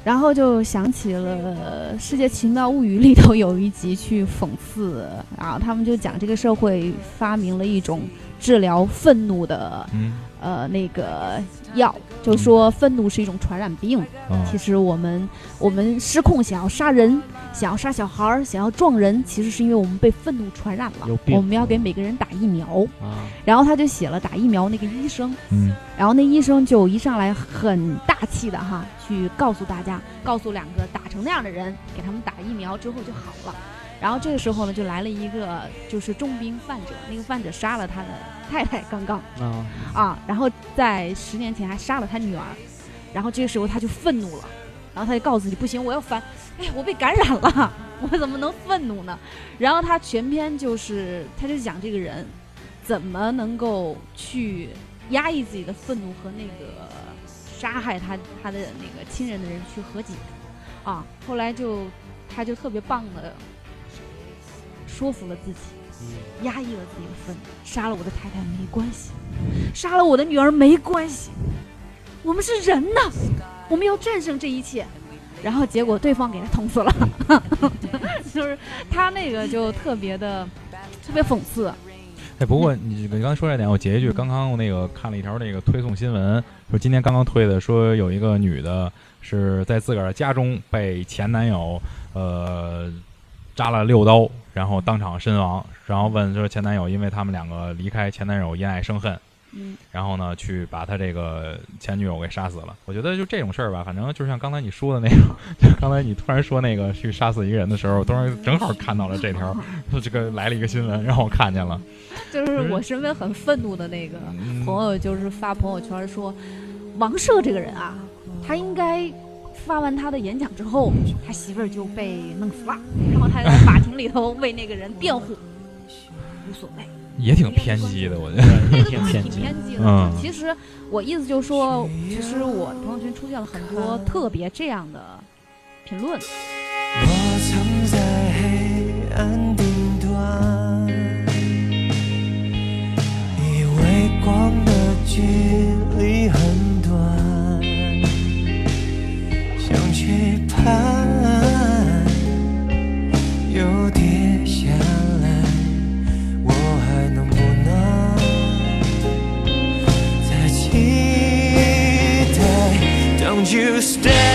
然后就想起了《世界奇妙物语》里头有一集去讽刺，然后他们就讲这个社会发明了一种治疗愤怒的嗯。呃那个药，就说愤怒是一种传染病。嗯。其实我们我们失控想要杀人，想要杀小孩儿，想要撞人，其实是因为我们被愤怒传染了。我们要给每个人打疫苗，啊，然后他就写了打疫苗那个医生，嗯。然后那医生就一上来很大气的哈，去告诉大家，告诉两个打成那样的人，给他们打疫苗之后就好了。然后这个时候呢，就来了一个就是重病患者，那个患者杀了他的太太，刚刚啊，啊，然后在十年前还杀了他女儿，然后这个时候他就愤怒了，然后他就告诉自己不行，我要反，哎，我被感染了，我怎么能愤怒呢？然后他全篇就是他就讲这个人怎么能够去压抑自己的愤怒和那个杀害他他的那个亲人的人去和解啊，后来就他就特别棒的说服了自己。嗯。压抑了自己的愤怒，杀了我的太太没关系，杀了我的女儿没关系，我们是人呐，我们要战胜这一切。然后结果对方给他捅死了，就是他那个就特别的特别讽刺，哎，不过你你刚才说这点，我截一句，刚刚那个看了一条那个推送新闻，说今天刚刚推的，说有一个女的是在自个儿的家中被前男友呃扎了六刀，然后当场身亡，然后问就是前男友，因为他们两个离开，前男友因爱生恨，嗯，然后呢去把他这个前女友给杀死了。我觉得就这种事儿吧，反正就像刚才你说的那种，就刚才你突然说那个去杀死一个人的时候，突然正好看到了这条，这个来了一个新闻，让我看见了。就是我身边很愤怒的那个嗯朋友，就是发朋友圈说，王赦这个人啊，他应该发完他的演讲之后，他媳妇儿就被弄死了，然后他在法庭里头为那个人辩护，无所谓。也挺偏激的，我觉得。这个东西挺偏激的。嗯其实我意思就是说，其实我朋友圈出现了很多特别这样的评论。我曾在黑暗顶端，以为光的距离很去攀，又跌下来，我还能不能再期待？Don't you stay？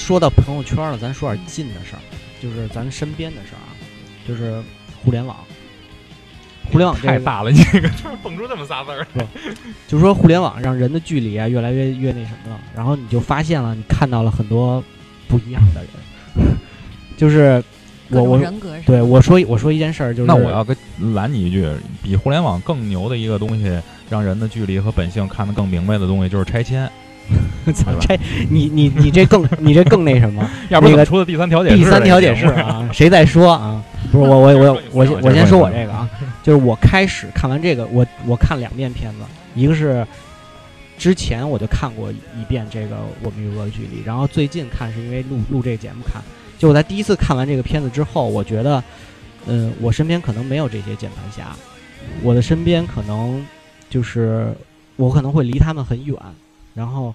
说到朋友圈了，咱说点近的事儿，就是咱身边的事儿啊，就是互联网。互联网这个，太大了，你这个突然蹦出这么仨字儿，就是说互联网让人的距离啊越来越越那什么了，然后你就发现了，你看到了很多不一样的人，就是我我人格对我说我说一件事儿，就是那我要跟拦你一句，比互联网更牛的一个东西，让人的距离和本性看得更明白的东西，就是拆迁。操这你你你这更你这更那什么，要不然那个出的第三调解？第三调解室啊，谁在说啊？不是我我我 我先我先说我这个啊，就是我开始看完这个，我我看两遍片子，一个是之前我就看过一遍这个《我们与恶的距离》，然后最近看是因为录录这个节目看。就我在第一次看完这个片子之后，我觉得，嗯，我身边可能没有这些键盘侠，我的身边可能就是我可能会离他们很远，然后就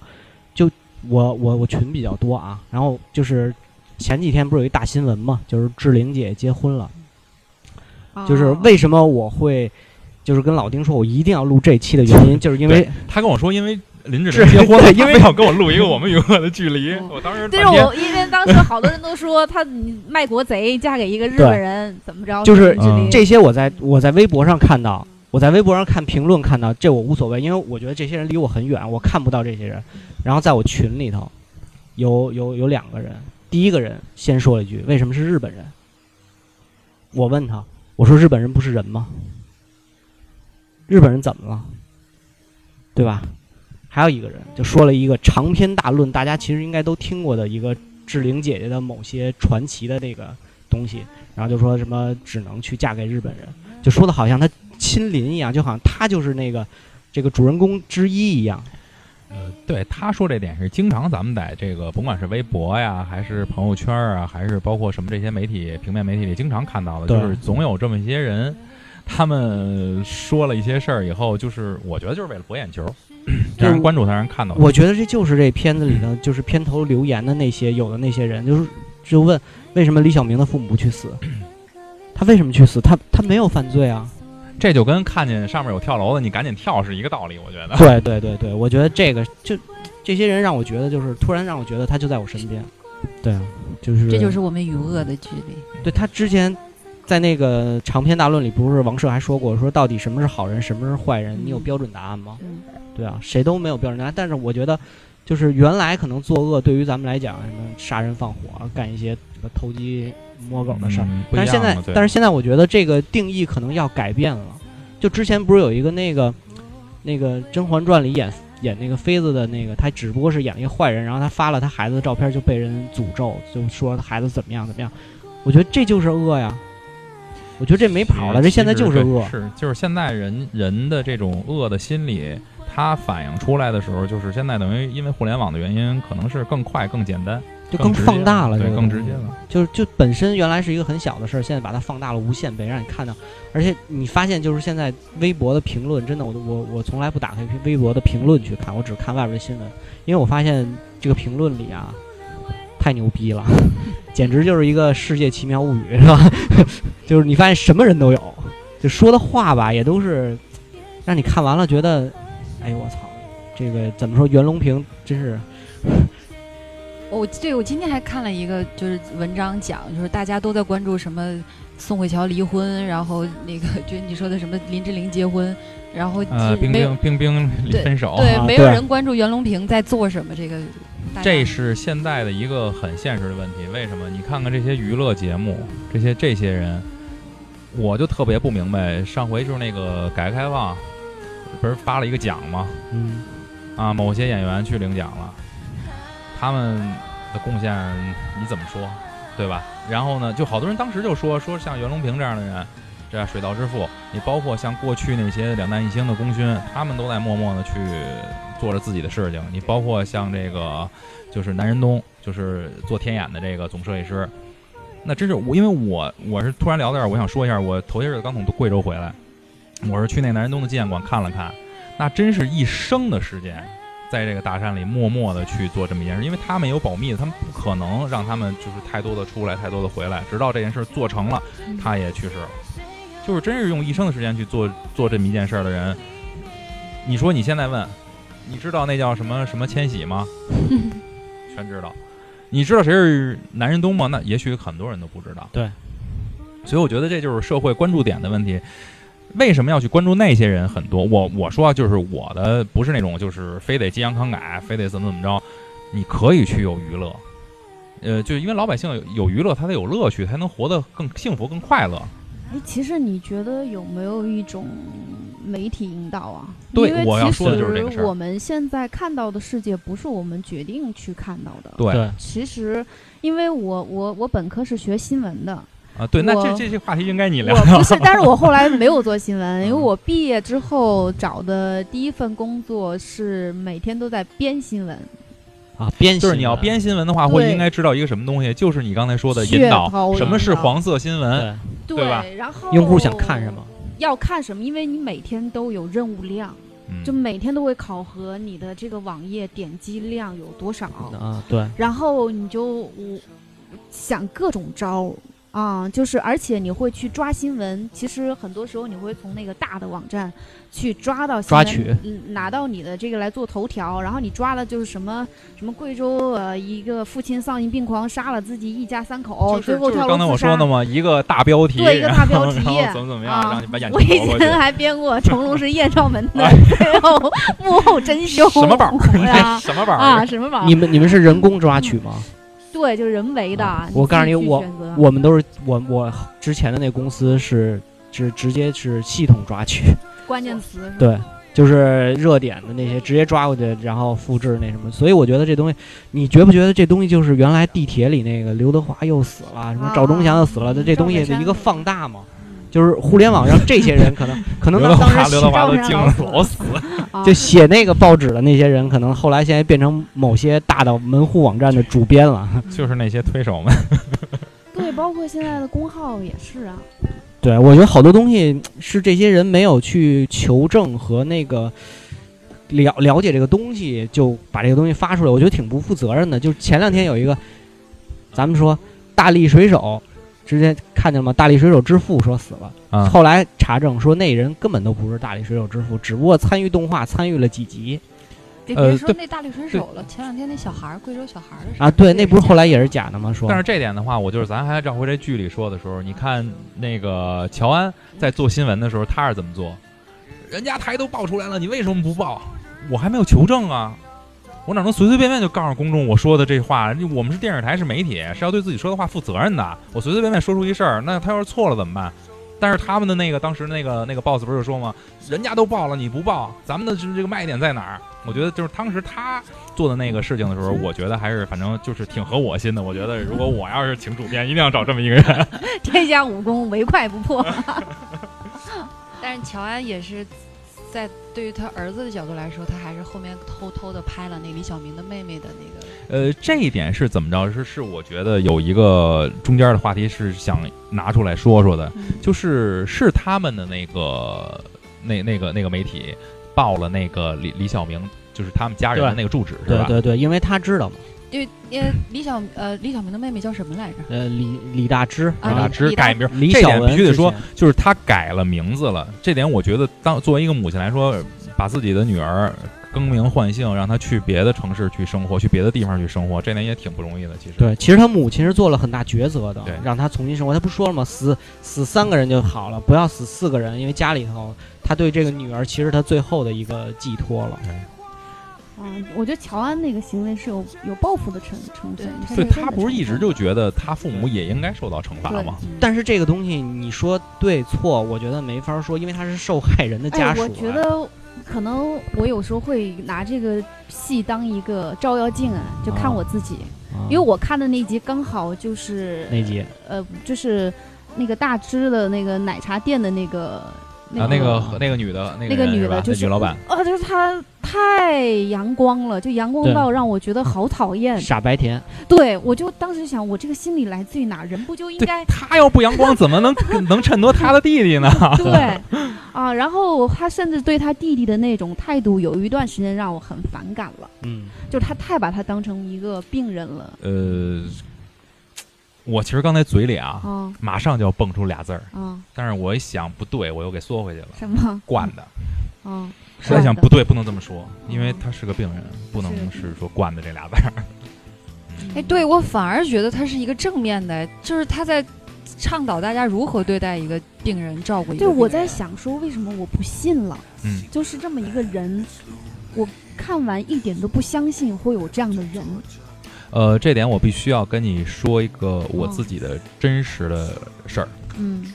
我我我群比较多啊，然后就是前几天不是有一大新闻嘛，就是志玲姐结婚了，就是哦为什么我会就是跟老丁说我一定要录这期的原因，就是因为他跟我说，因为林志是玲结婚了，因为要跟我录一个《我们与恶的距离》，嗯我当时但是我因为当时好多人都说他你卖国贼，嫁给一个日本人怎么着？就是这些我在我在微博上看到，我在微博上看评论看到，这我无所谓，因为我觉得这些人离我很远，我看不到这些人。然后在我群里头，有有有两个人，第一个人先说了一句：“为什么是日本人？”我问他，我说：“日本人不是人吗？日本人怎么了？对吧？”还有一个人就说了一个长篇大论，大家其实应该都听过的一个志玲姐姐的某些传奇的那个东西，然后就说什么只能去嫁给日本人，就说的好像他亲临一样，就好像他就是那个这个主人公之一一样。呃，对他说这点是经常咱们在这个甭管是微博呀，还是朋友圈啊，还是包括什么这些媒体平面媒体里经常看到的，就是总有这么一些人，他们说了一些事儿以后，就是我觉得就是为了博眼球，让人关注他，让人看到他。我觉得这就是这片子里的，就是片头留言的那些有的那些人，就是就问为什么李小明的父母不去死？他为什么去死？他他没有犯罪啊！这就跟看见上面有跳楼的，你赶紧跳是一个道理，我觉得。对对对对，我觉得这个就这些人让我觉得就是突然让我觉得他就在我身边。对啊，就是这就是我们与恶的距离。对他之前在那个长篇大论里，不是王赦还说过，说到底什么是好人，什么是坏人？你有嗯标准答案吗？嗯，对啊，谁都没有标准答案。但是我觉得，就是原来可能作恶对于咱们来讲，什么杀人放火，干一些这个偷鸡摸狗的事儿。嗯但是现在但是现在我觉得这个定义可能要改变了。就之前不是有一个那个那个《甄嬛传》里演演那个妃子的那个，他只不过是演了一个坏人，然后他发了他孩子的照片就被人诅咒，就说孩子怎么样怎么样。我觉得这就是恶呀。我觉得这没跑了，这现在就是恶。是就是现在人人的这种恶的心理，它反映出来的时候，就是现在等于因为互联网的原因，可能是更快、更简单，就更放大了，对这，个更直接了。就是就本身原来是一个很小的事儿，现在把它放大了无限倍，让你看到。而且你发现，就是现在微博的评论，真的，我我我从来不打开微博的评论去看，我只看外边的新闻，因为我发现这个评论里啊，太牛逼了，简直就是一个世界奇妙物语，是吧？就是你发现什么人都有，就说的话吧，也都是让你看完了觉得，哎呦我操，这个怎么说？袁隆平真是。我对我今天还看了一个就是文章讲，就是大家都在关注什么宋慧乔离婚，然后那个就你说的什么林志玲结婚，然后呃，冰就没有冰冰冰分手，对啊没有人关注袁隆平在做什么这个。这是现在的一个很现实的问题。为什么？你看看这些娱乐节目，这些这些人，我就特别不明白。上回就是那个改革开放，不是发了一个奖吗？嗯，啊，某些演员去领奖了，他们的贡献你怎么说，对吧？然后呢，就好多人当时就说说像袁隆平这样的人，这水稻之父，你包括像过去那些两弹一星的功勋，他们都在默默的去做着自己的事情。你包括像这个就是南仁东，就是做天眼的这个总设计师，那真是我，因为我我是突然聊到这儿，我想说一下，我头些日子刚从贵州回来，我是去那南仁东的纪念馆看了看，那真是一生的时间。在这个大山里默默的去做这么一件事，因为他们有保密的，他们不可能让他们就是太多的出来，太多的回来，直到这件事做成了，他也去世了。就是真是用一生的时间去做做这么一件事儿的人，你说你现在问，你知道那叫什么什么千玺吗？全知道。你知道谁是南仁东吗？那也许很多人都不知道。对，所以我觉得这就是社会关注点的问题。为什么要去关注那些人很多？我我说啊，就是我的不是那种就是非得激昂慷慨，非得怎么怎么着，你可以去有娱乐，呃，就因为老百姓有有娱乐，他得有乐趣，才能活得更幸福、更快乐。哎，其实你觉得有没有一种媒体引导啊？对因为其我要说的就是这个事儿实我们现在看到的世界不是我们决定去看到的。对对，其实，因为我我我本科是学新闻的，啊，对，那这这些话题应该你聊。我不是，但是我后来没有做新闻，因为我毕业之后找的第一份工作是每天都在编新闻，啊，编就是你要编新闻的话，会应该知道一个什么东西，就是你刚才说的引导，什么是黄色新闻？对对吧然后用户想看什么？要看什么，因为你每天都有任务量，嗯。就每天都会考核你的这个网页点击量有多少，啊，对，然后你就我想各种招儿啊，就是而且你会去抓新闻，其实很多时候你会从那个大的网站去抓到新闻抓取嗯拿到你的这个来做头条，然后你抓的就是什么什么贵州呃一个父亲丧心病狂杀了自己一家三口，就是最后跳楼就是刚才我自杀说的嘛，一个大标题，对一个大标题怎么怎么样，啊让你把眼我以睛夺过去。前还编过 成龙是艳照门的哎最后幕后真凶，什么宝儿？啊 什么宝儿？啊，什么宝儿？你们你们是人工抓取吗？对，就是人为的。啊我告诉你，我我们都是我我之前的那公司是直直接是系统抓取，关键词对，就是热点的那些直接抓过去，然后复制那什么。所以我觉得这东西，你觉不觉得这东西就是原来地铁里那个刘德华又死了，什么赵忠祥又死了的这东西的一个放大嘛？就是互联网上这些人可能 可能当当时刘德华都赵惊了，老死。啊就写那个报纸的那些人，可能后来现在变成某些大的门户网站的主编了。就是那些推手们，对，包括现在的公号也是啊。对，我觉得好多东西是这些人没有去求证和那个了了解这个东西，就把这个东西发出来，我觉得挺不负责任的。就是前两天有一个，咱们说大力水手，之前看见了吗？大力水手之父说死了，啊，后来查证说那人根本都不是大力水手之父，只不过参与动画参与了几集别呃对别说那大力水手了，前两天那小孩儿，贵州小孩儿的事啊。对，那不是后来也是假的吗？说但是这点的话，我就是咱还绕回这剧里说的时候，你看那个乔安在做新闻的时候，他是怎么做？人家台都爆出来了，你为什么不报？我还没有求证啊，我哪能随随便便就告诉公众我说的这话？我们是电视台，是媒体，是要对自己说的话负责任的。我随随便便说出一事儿，那他要是错了怎么办？但是他们的那个当时那个那个 boss 不是就说吗？人家都报了，你不报，咱们的这这个卖点在哪儿？我觉得就是当时他做的那个事情的时候，我觉得还是反正就是挺合我心的。我觉得如果我要是请主编，一定要找这么一个人。天下武功唯快不破。但是乔安也是在对于他儿子的角度来说，他还是后面偷偷的拍了那李小明的妹妹的那个。呃，这一点是怎么着？是是，我觉得有一个中间的话题是想拿出来说说的，嗯就是是他们的那个那那个那个媒体报了那个李李小明，就是他们家人的那个住址，是吧？对对对，因为他知道嘛。因为因为李小呃李小明的妹妹叫什么来着？呃，李李大芝，啊李大芝改名，李这点小文之必须得说前，就是他改了名字了。这点我觉得当作为一个母亲来说，把自己的女儿更名换姓，让她去别的城市去生活，去别的地方去生活，这点也挺不容易的。其实，对，其实他母亲是做了很大抉择的对，让他重新生活。他不说了吗？死死三个人就好了，不要死四个人，因为家里头他对这个女儿其实他最后的一个寄托了。嗯，我觉得乔安那个行为是有有报复的成成分。对对是真的他不是一直就觉得他父母也应该受到惩罚吗？嗯但是这个东西你说对错，我觉得没法说，因为他是受害人的家哎，属、啊。我觉得可能我有时候会拿这个戏当一个照妖镜啊，就看哦我自己，啊，因为我看的那集刚好就是那集呃，就是那个大芝的那个奶茶店的那个那啊，那个个那个女的，那那个女的就是女老板，啊，就是她太阳光了，就阳光到让我觉得好讨厌。傻白甜，对我就当时想，我这个心理来自于哪？人不就应该他要不阳光，怎么能 能衬托他的弟弟呢？对 啊？然后他甚至对他弟弟的那种态度，有一段时间让我很反感了，嗯，就是他太把他当成一个病人了呃，我其实刚才嘴里啊，啊马上就要蹦出俩字儿，啊！但是我一想不对，我又给缩回去了，什么惯的。啊？实在想不对，不能这么说，因为他是个病人，不能是是说惯的这俩字儿。哎，对我反而觉得他是一个正面的，就是他在倡导大家如何对待一个病人，照顾一个对，病人。我在想说，为什么我不信了？嗯，就是这么一个人，我看完一点都不相信会有这样的人。呃，这点我必须要跟你说一个我自己的真实的事儿。嗯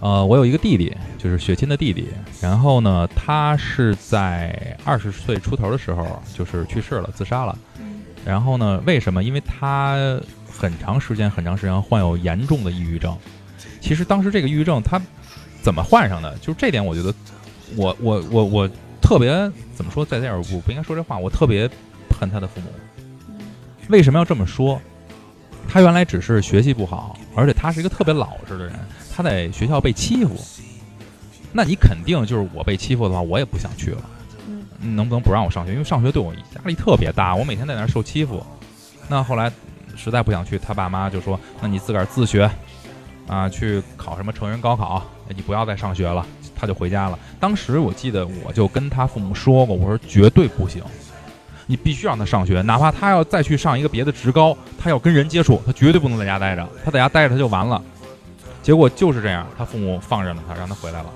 呃，我有一个弟弟，就是雪亲的弟弟。然后呢，他是在二十岁出头的时候，就是去世了，自杀了。嗯然后呢，为什么？因为他很长时间、很长时间患有严重的抑郁症。其实当时这个抑郁症他怎么患上的？就是这点，我觉得我我我我特别怎么说，在这儿我不应该说这话，我特别恨他的父母。为什么要这么说？他原来只是学习不好，而且他是一个特别老实的人，他在学校被欺负。那你肯定就是我被欺负的话，我也不想去了。嗯嗯能不能不让我上学？因为上学对我压力特别大，我每天在那儿受欺负。那后来实在不想去，他爸妈就说：“那你自个儿自学，啊，去考什么成人高考，你不要再上学了。”他就回家了。当时我记得我就跟他父母说过，我说绝对不行，你必须让他上学，哪怕他要再去上一个别的职高，他要跟人接触，他绝对不能在家待着。他在家待着他就完了。结果就是这样，他父母放任了他，让他回来了。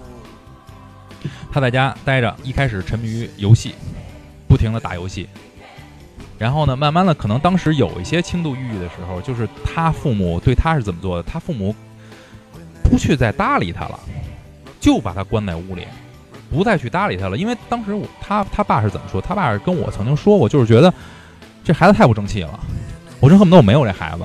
他在家待着，一开始沉迷于游戏，不停的打游戏。然后呢，慢慢的，可能当时有一些轻度抑郁的时候，就是他父母对他是怎么做的？他父母不去再搭理他了，就把他关在屋里，不再去搭理他了。因为当时我他他爸是怎么说？他爸是跟我曾经说过，就是觉得这孩子太不争气了，我真恨不得我没有这孩子，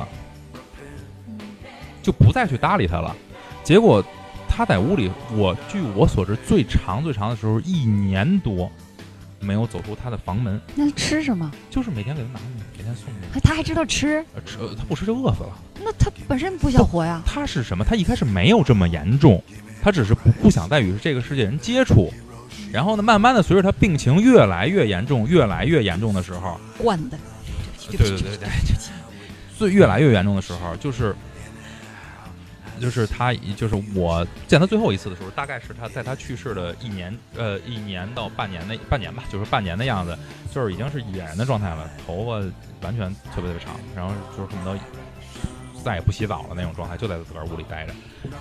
就不再去搭理他了。结果他在屋里，我据我所知，最长最长的时候一年多没有走出他的房门，那吃什么？就是每天给他拿米，每天送他还知道吃？呃吃呃他不吃就饿死了。那他本身不想活呀。他是什么？他一开始没有这么严重，他只是不不想再与这个世界人接触。然后呢，慢慢的随着他病情越来越严重，越来越严重的时候，惯的。对对对对，最越来越严重的时候，就是就是他就是我见他最后一次的时候，大概是他在他去世的一年呃一年到半年的半年吧，就是半年的样子，就是已经是野人的状态了，头发完全特别特别长，然后就是恨不得再也不洗澡了那种状态，就在自个儿屋里待着。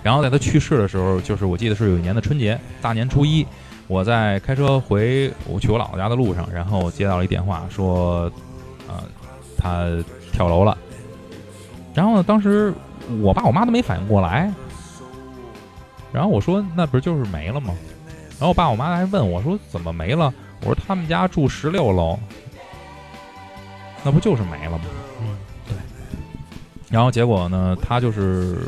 然后在他去世的时候，就是我记得是有一年的春节，大年初一，我在开车回我去我姥姥家的路上，然后接到了一电话说，呃，他跳楼了。然后呢，当时我爸我妈都没反应过来。然后我说那不是就是没了吗？然后我爸我妈还问我说怎么没了？我说他们家住十六楼，那不就是没了吗？嗯，对。然后结果呢，他就是，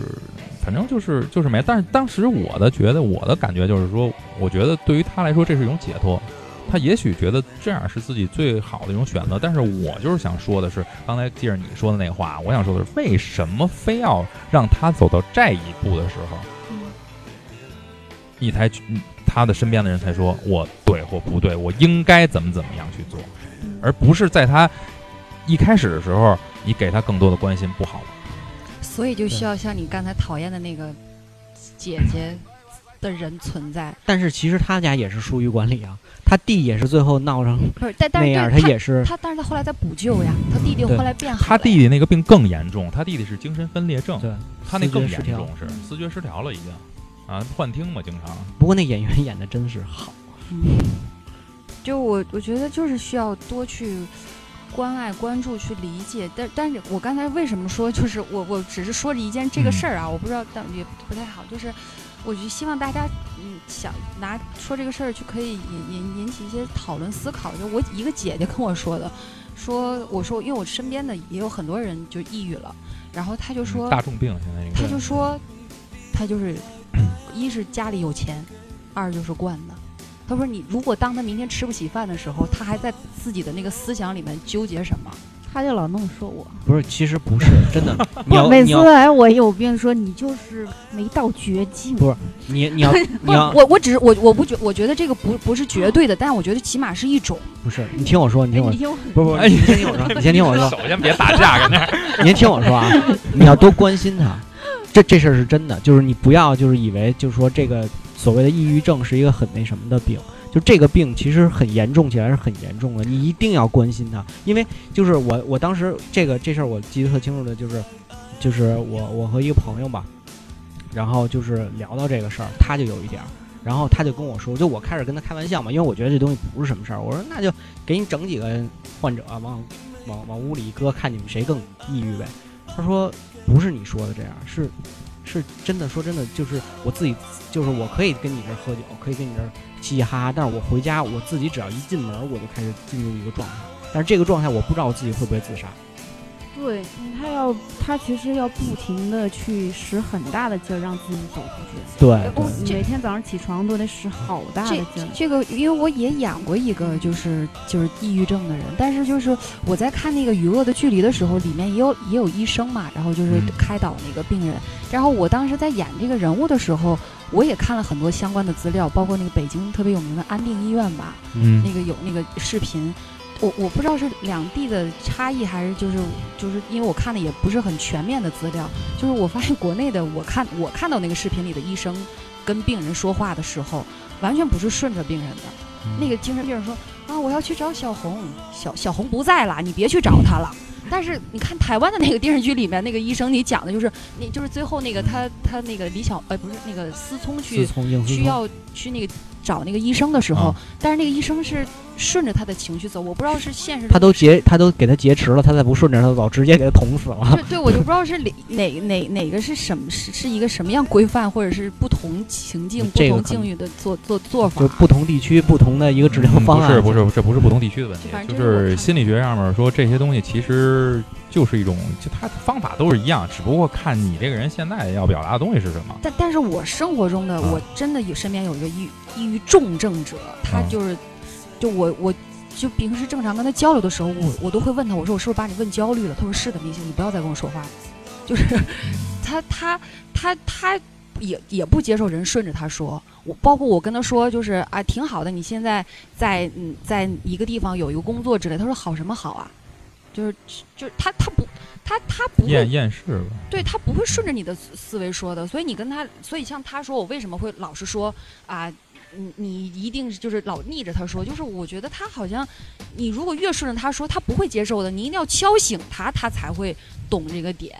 反正就是就是没。但是当时我的觉得，我的感觉就是说，我觉得对于他来说，这是一种解脱。他也许觉得这样是自己最好的一种选择。但是我就是想说的是，刚才接着你说的那话，我想说的是，为什么非要让他走到这一步的时候，嗯你才他的身边的人才说我对或不对，我应该怎么怎么样去做，嗯而不是在他一开始的时候，你给他更多的关心，不好吗？所以就需要像你刚才讨厌的那个姐姐的人存在。但是其实他家也是疏于管理啊，他弟也是最后闹成不是，但但是他也是他，但是他后来在补救呀，他弟弟后来变好了。他弟弟那个病更严重，他弟弟是精神分裂症，对。他那更严重是思觉失调了已经，啊，幻听嘛，经常。不过那演员演的真是好，嗯，就我我觉得就是需要多去关爱、关注、去理解。但但是我刚才为什么说就是我我只是说了一件这个事儿啊，我不知道，但也不太好。就是我就希望大家嗯想拿说这个事儿去可以引引引起一些讨论思考。就我一个姐姐跟我说的，说我说因为我身边的也有很多人就抑郁了，然后她就说嗯大众病现在这他个。就说，她就是，一是家里有钱，二就是惯的。她说你如果当她明天吃不起饭的时候，她还在自己的那个思想里面纠结什么？他就老那么说我。不是，其实不是 真的。你要，每次来我有病说你就是没到绝境。不是你你要 你要我我只是我我不觉我觉得这个不不是绝对的，但是我觉得起码是一种。不是你听我说，你听我哎你听我，不不，哎你先听我说，你先听我说，首先别打架，搁那儿。您听我说啊，你要多关心他，这这事儿是真的，就是你不要就是以为就是说这个所谓的抑郁症是一个很那什么的病，就这个病其实很严重起来是很严重的，你一定要关心他，因为就是我我当时这个这事儿我记得特清楚的就是，就是我我和一个朋友吧，然后就是聊到这个事儿，他就有一点儿，然后他就跟我说，就我开始跟他开玩笑嘛，因为我觉得这东西不是什么事儿，我说那就给你整几个患者往往往屋里一搁，看你们谁更抑郁呗。他说不是你说的这样，是是真的，说真的，就是我自己，就是我可以跟你这儿喝酒，可以跟你这儿嘻嘻哈哈，但是我回家我自己只要一进门，我就开始进入一个状态，但是这个状态我不知道我自己会不会自杀。对他要，他其实要不停的去使很大的劲儿让自己走出去。对我你每天早上起床都得使好大的劲儿。这个，因为我也演过一个就是就是抑郁症的人，但是就是我在看那个《与恶的距离》的时候，里面也有也有医生嘛，然后就是嗯开导那个病人。然后我当时在演这个人物的时候，我也看了很多相关的资料，包括那个北京特别有名的安定医院吧，嗯那个有那个视频。我我不知道是两地的差异，还是就是就是因为我看的也不是很全面的资料，就是我发现国内的，我看 我看到那个视频里的医生跟病人说话的时候，完全不是顺着病人的。那个精神病人说啊，我要去找小红，小小红不在了，你别去找她了。但是你看台湾的那个电视剧里面，那个医生你讲的就是，你就是最后那个他他那个李小呃不是那个思聪去思聪聪。需要去那个找那个医生的时候，啊但是那个医生是顺着他的情绪走，我不知道是现实他都劫，他都给他劫持了，他再不顺着他走，直接给他捅死了。对对，我就不知道是哪哪哪哪个是什么是是一个什么样规范，或者是不同情境、不同境遇的做做做法就。不同地区不同的一个治疗嗯方案。不是不是，这不是不同地区的问题就，就是心理学上面说这些东西其实就是一种，就它方法都是一样，只不过看你这个人现在要表达的东西是什么。但但是我生活中的、啊我真的有身边有一个抑抑郁重症者，他啊就是，就我我就平时正常跟他交流的时候，我我都会问他，我说我是不是把你问焦虑了？他说是的，明星，你不要再跟我说话了。就是 他他他他也也不接受人顺着他说，我包括我跟他说，就是啊挺好的，你现在在嗯在一个地方有一个工作之类，他说好什么好啊？就是就是他他不他他不会厌厌世吧，对他不会顺着你的思思维说的，所以你跟他，所以像他说我为什么会老是说啊，你你一定是就是老逆着他说，就是我觉得他好像，你如果越顺着他说，他不会接受的，你一定要敲醒他，他才会懂这个点。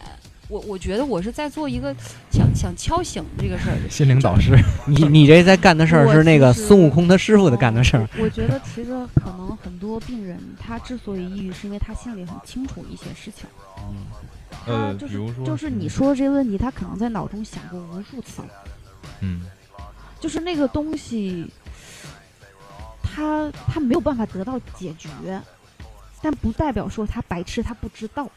我我觉得我是在做一个想想敲醒这个事儿，心灵导师。你你这在干的事儿是那个孙悟空他师傅的干的事儿。我觉得其实可能很多病人他之所以抑郁，是因为他心里很清楚一些事情。嗯呃，就是比如说就是你说这些问题，他可能在脑中想过无数次，嗯，就是那个东西，他他没有办法得到解决，但不代表说他白痴，他不知道。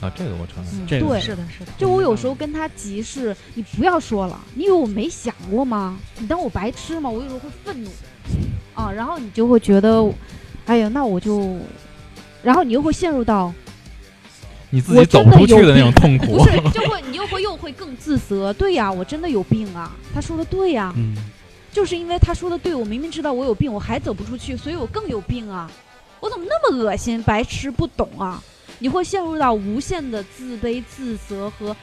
啊，这个我承认。嗯，这个对是的，是的，就我有时候跟他急是，你不要说了，你以为我没想过吗？你当我白痴吗？我有时候会愤怒，啊，然后你就会觉得，哎呀，那我就，然后你又会陷入到你自己走不出去的那种痛苦 不。是，就会你又会又会更自责。对呀，我真的有病啊！他说的对呀，嗯，就是因为他说的对，我明明知道我有病，我还走不出去，所以我更有病啊！我怎么那么恶心，白痴不懂啊？你会陷入到无限的自卑、自责和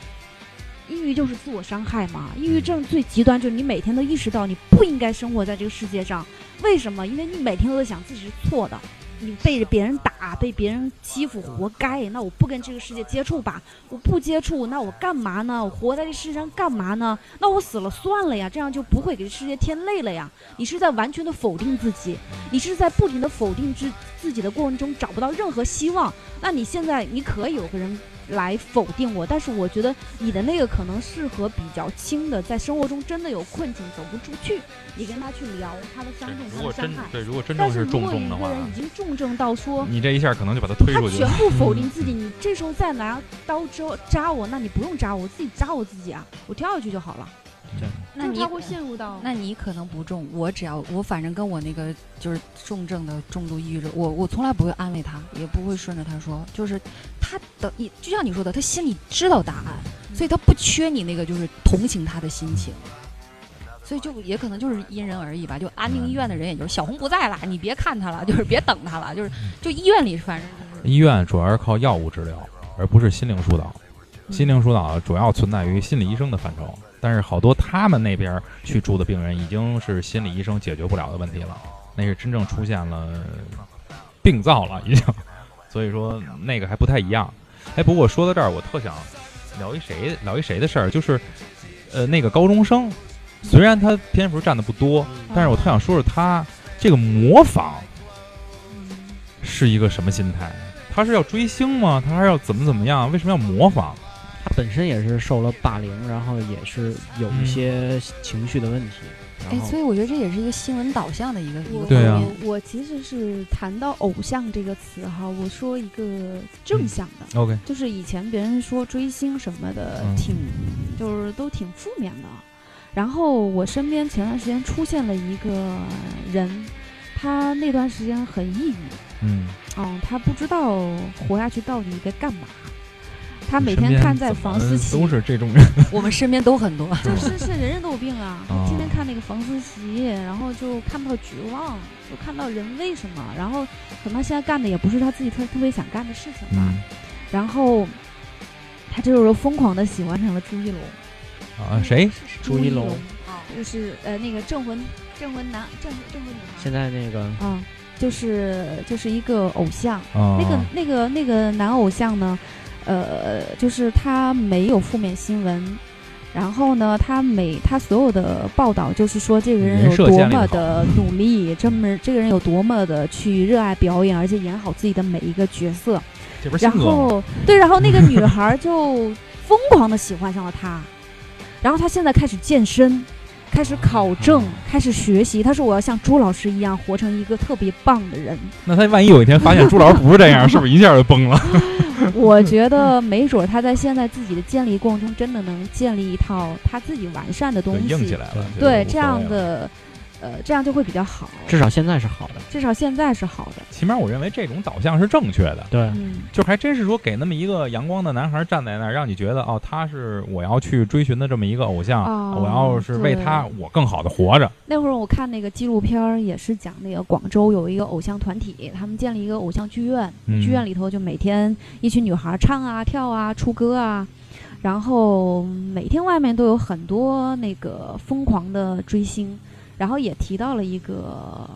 抑郁，就是自我伤害嘛。抑郁症最极端就是你每天都意识到你不应该生活在这个世界上，为什么？因为你每天都在想自己是错的。你被别人打，被别人欺负，活该。那我不跟这个世界接触吧，我不接触，那我干嘛呢？我活在这世上干嘛呢？那我死了算了呀，这样就不会给世界添累了呀。你是在完全的否定自己，你是在不停的否定自自己的过程中找不到任何希望。那你现在你可以有个人来否定我，但是我觉得你的那个可能适合比较轻的，在生活中真的有困境走不出去，你跟他去聊他的伤痛、他的伤害。对，如果真但正是是如果一重症的话，个人已经重症到说。你这一下可能就把他推出去了。全部否定自己，你这时候再拿刀扎扎我，那你不用扎我，我自己扎我自己啊，我跳下去就好了。那你他会陷入到那你可能不重，我只要我反正跟我那个就是重症的重度抑郁症，我我从来不会安慰他，也不会顺着他说，就是他的你就像你说的，他心里知道答案，所以他不缺你那个就是同情他的心情。所以就也可能就是因人而异吧，就安定医院的人，也就是小红不在了，你别看他了，就是别等他了，就是就医院里反正就是医院主要是靠药物治疗，而不是心灵疏导。心灵疏导主要存在于心理医生的范畴，但是好多他们那边去住的病人已经是心理医生解决不了的问题了，那是真正出现了病灶了，已经。所以说那个还不太一样。哎，不过说到这儿，我特想聊一谁聊一谁的事儿，就是呃那个高中生，虽然他篇幅占的不多，但是我特想说说他这个模仿是一个什么心态？他是要追星吗？他还是要怎么怎么样？为什么要模仿？他本身也是受了霸凌，然后也是有嗯一些情绪的问题。哎，所以我觉得这也是一个新闻导向的一个一个我对啊我我其实是谈到偶像这个词哈，我说一个正向的，OK，就是以前别人说追星什么的，嗯挺就是都挺负面的。然后我身边前段时间出现了一个人，他那段时间很抑郁，嗯，嗯，他不知道活下去到底该干嘛。他每天看在房思琪，都是这种人，我们身边都很多。就是是人人都有病啊！哦天天看那个房思琪，然后就看不到绝望，就看到人为什么，然后可能他现在干的也不是他自己特特别想干的事情吧。嗯。然后他这时候疯狂的喜欢上了朱一龙，啊，谁？朱一龙。啊，就是呃那个镇魂镇魂男镇镇魂女孩，现在那个。啊，就是就是一个偶像，啊，那个那个那个男偶像呢，呃，就是他没有负面新闻，然后呢，他每他所有的报道就是说这个人人有多么的努力，这么这个人有多么的去热爱表演，而且演好自己的每一个角色。然？后对，然后那个女孩就疯狂的喜欢上了他，然后他现在开始健身。开始考证，开始学习。他说：“我要像朱老师一样，活成一个特别棒的人。”那他万一有一天发现朱老师不是这样，是不是一下就崩了？我觉得没准儿他在现在自己的建立过程中，真的能建立一套他自己完善的东西硬起西。来了，对，这样。的，呃，这样就会比较好。至少现在是好的。至少现在是好的。起码我认为这种导向是正确的，对，嗯，就还真是说给那么一个阳光的男孩站在那儿，让你觉得哦，他是我要去追寻的这么一个偶像，哦我要是为他我更好的活着。那会儿我看那个纪录片儿，也是讲那个广州有一个偶像团体，他们建立一个偶像剧院，嗯剧院里头就每天一群女孩儿唱啊、跳啊、出歌啊，然后每天外面都有很多那个疯狂的追星，然后也提到了一个，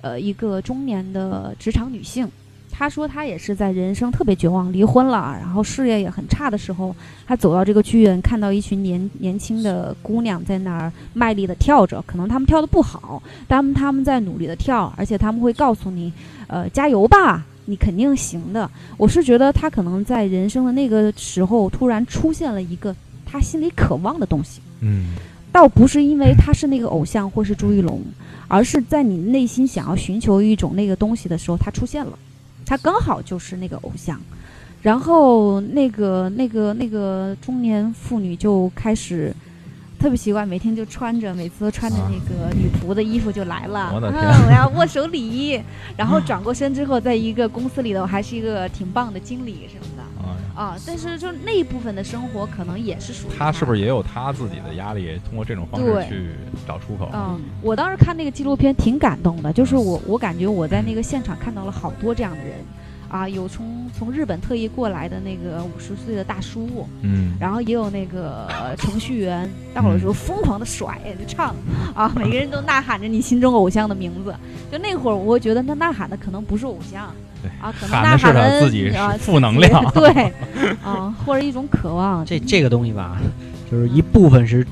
呃，一个中年的职场女性。她说，她也是在人生特别绝望，离婚了，然后事业也很差的时候，她走到这个剧院，看到一群年年轻的姑娘在那儿卖力的跳着，可能她们跳的不好，但她们在努力的跳，而且他们会告诉你，呃，加油吧，你肯定行的。我是觉得她可能在人生的那个时候，突然出现了一个她心里渴望的东西。嗯，倒不是因为他是那个偶像或是朱一龙，而是在你内心想要寻求一种那个东西的时候，他出现了，他刚好就是那个偶像。然后那个那个那个中年妇女就开始特别奇怪，每天就穿着，每次都穿着啊那个女仆的衣服就来了。我的天啊我要握手礼，然后 转过身之后，在一个公司里头还是一个挺棒的经理什么的啊，啊。但是就那一部分的生活，可能也是属于他是不是也有他自己的压力？通过这种方式去找出口。嗯，我当时看那个纪录片挺感动的，就是我我感觉我在那个现场看到了好多这样的人，啊，有从从日本特意过来的那个五十岁的大叔，嗯，然后也有那个呃程序员，到了的时候疯狂的甩就唱，啊，每个人都呐喊着你心中偶像的名字。就那会儿，我觉得那呐喊的可能不是偶像，对啊，可能喊的是他呐喊的自己啊是负能量。对，啊，或者一种渴望。这这个东西吧，就是一部分是，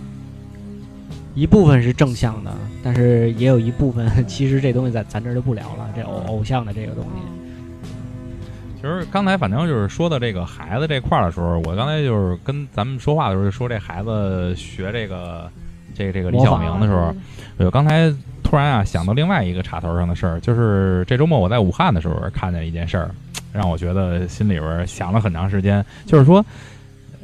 一部分是正向的，但是也有一部分，其实这东西在咱这儿就不聊了。这偶偶像的这个东西，其实刚才反正就是说到这个孩子这块儿的时候，我刚才就是跟咱们说话的时候就说这孩子学这个这个这个李小明的时候，我刚才突然啊想到另外一个插头上的事儿，就是这周末我在武汉的时候看见一件事儿，让我觉得心里边想了很长时间，就是说，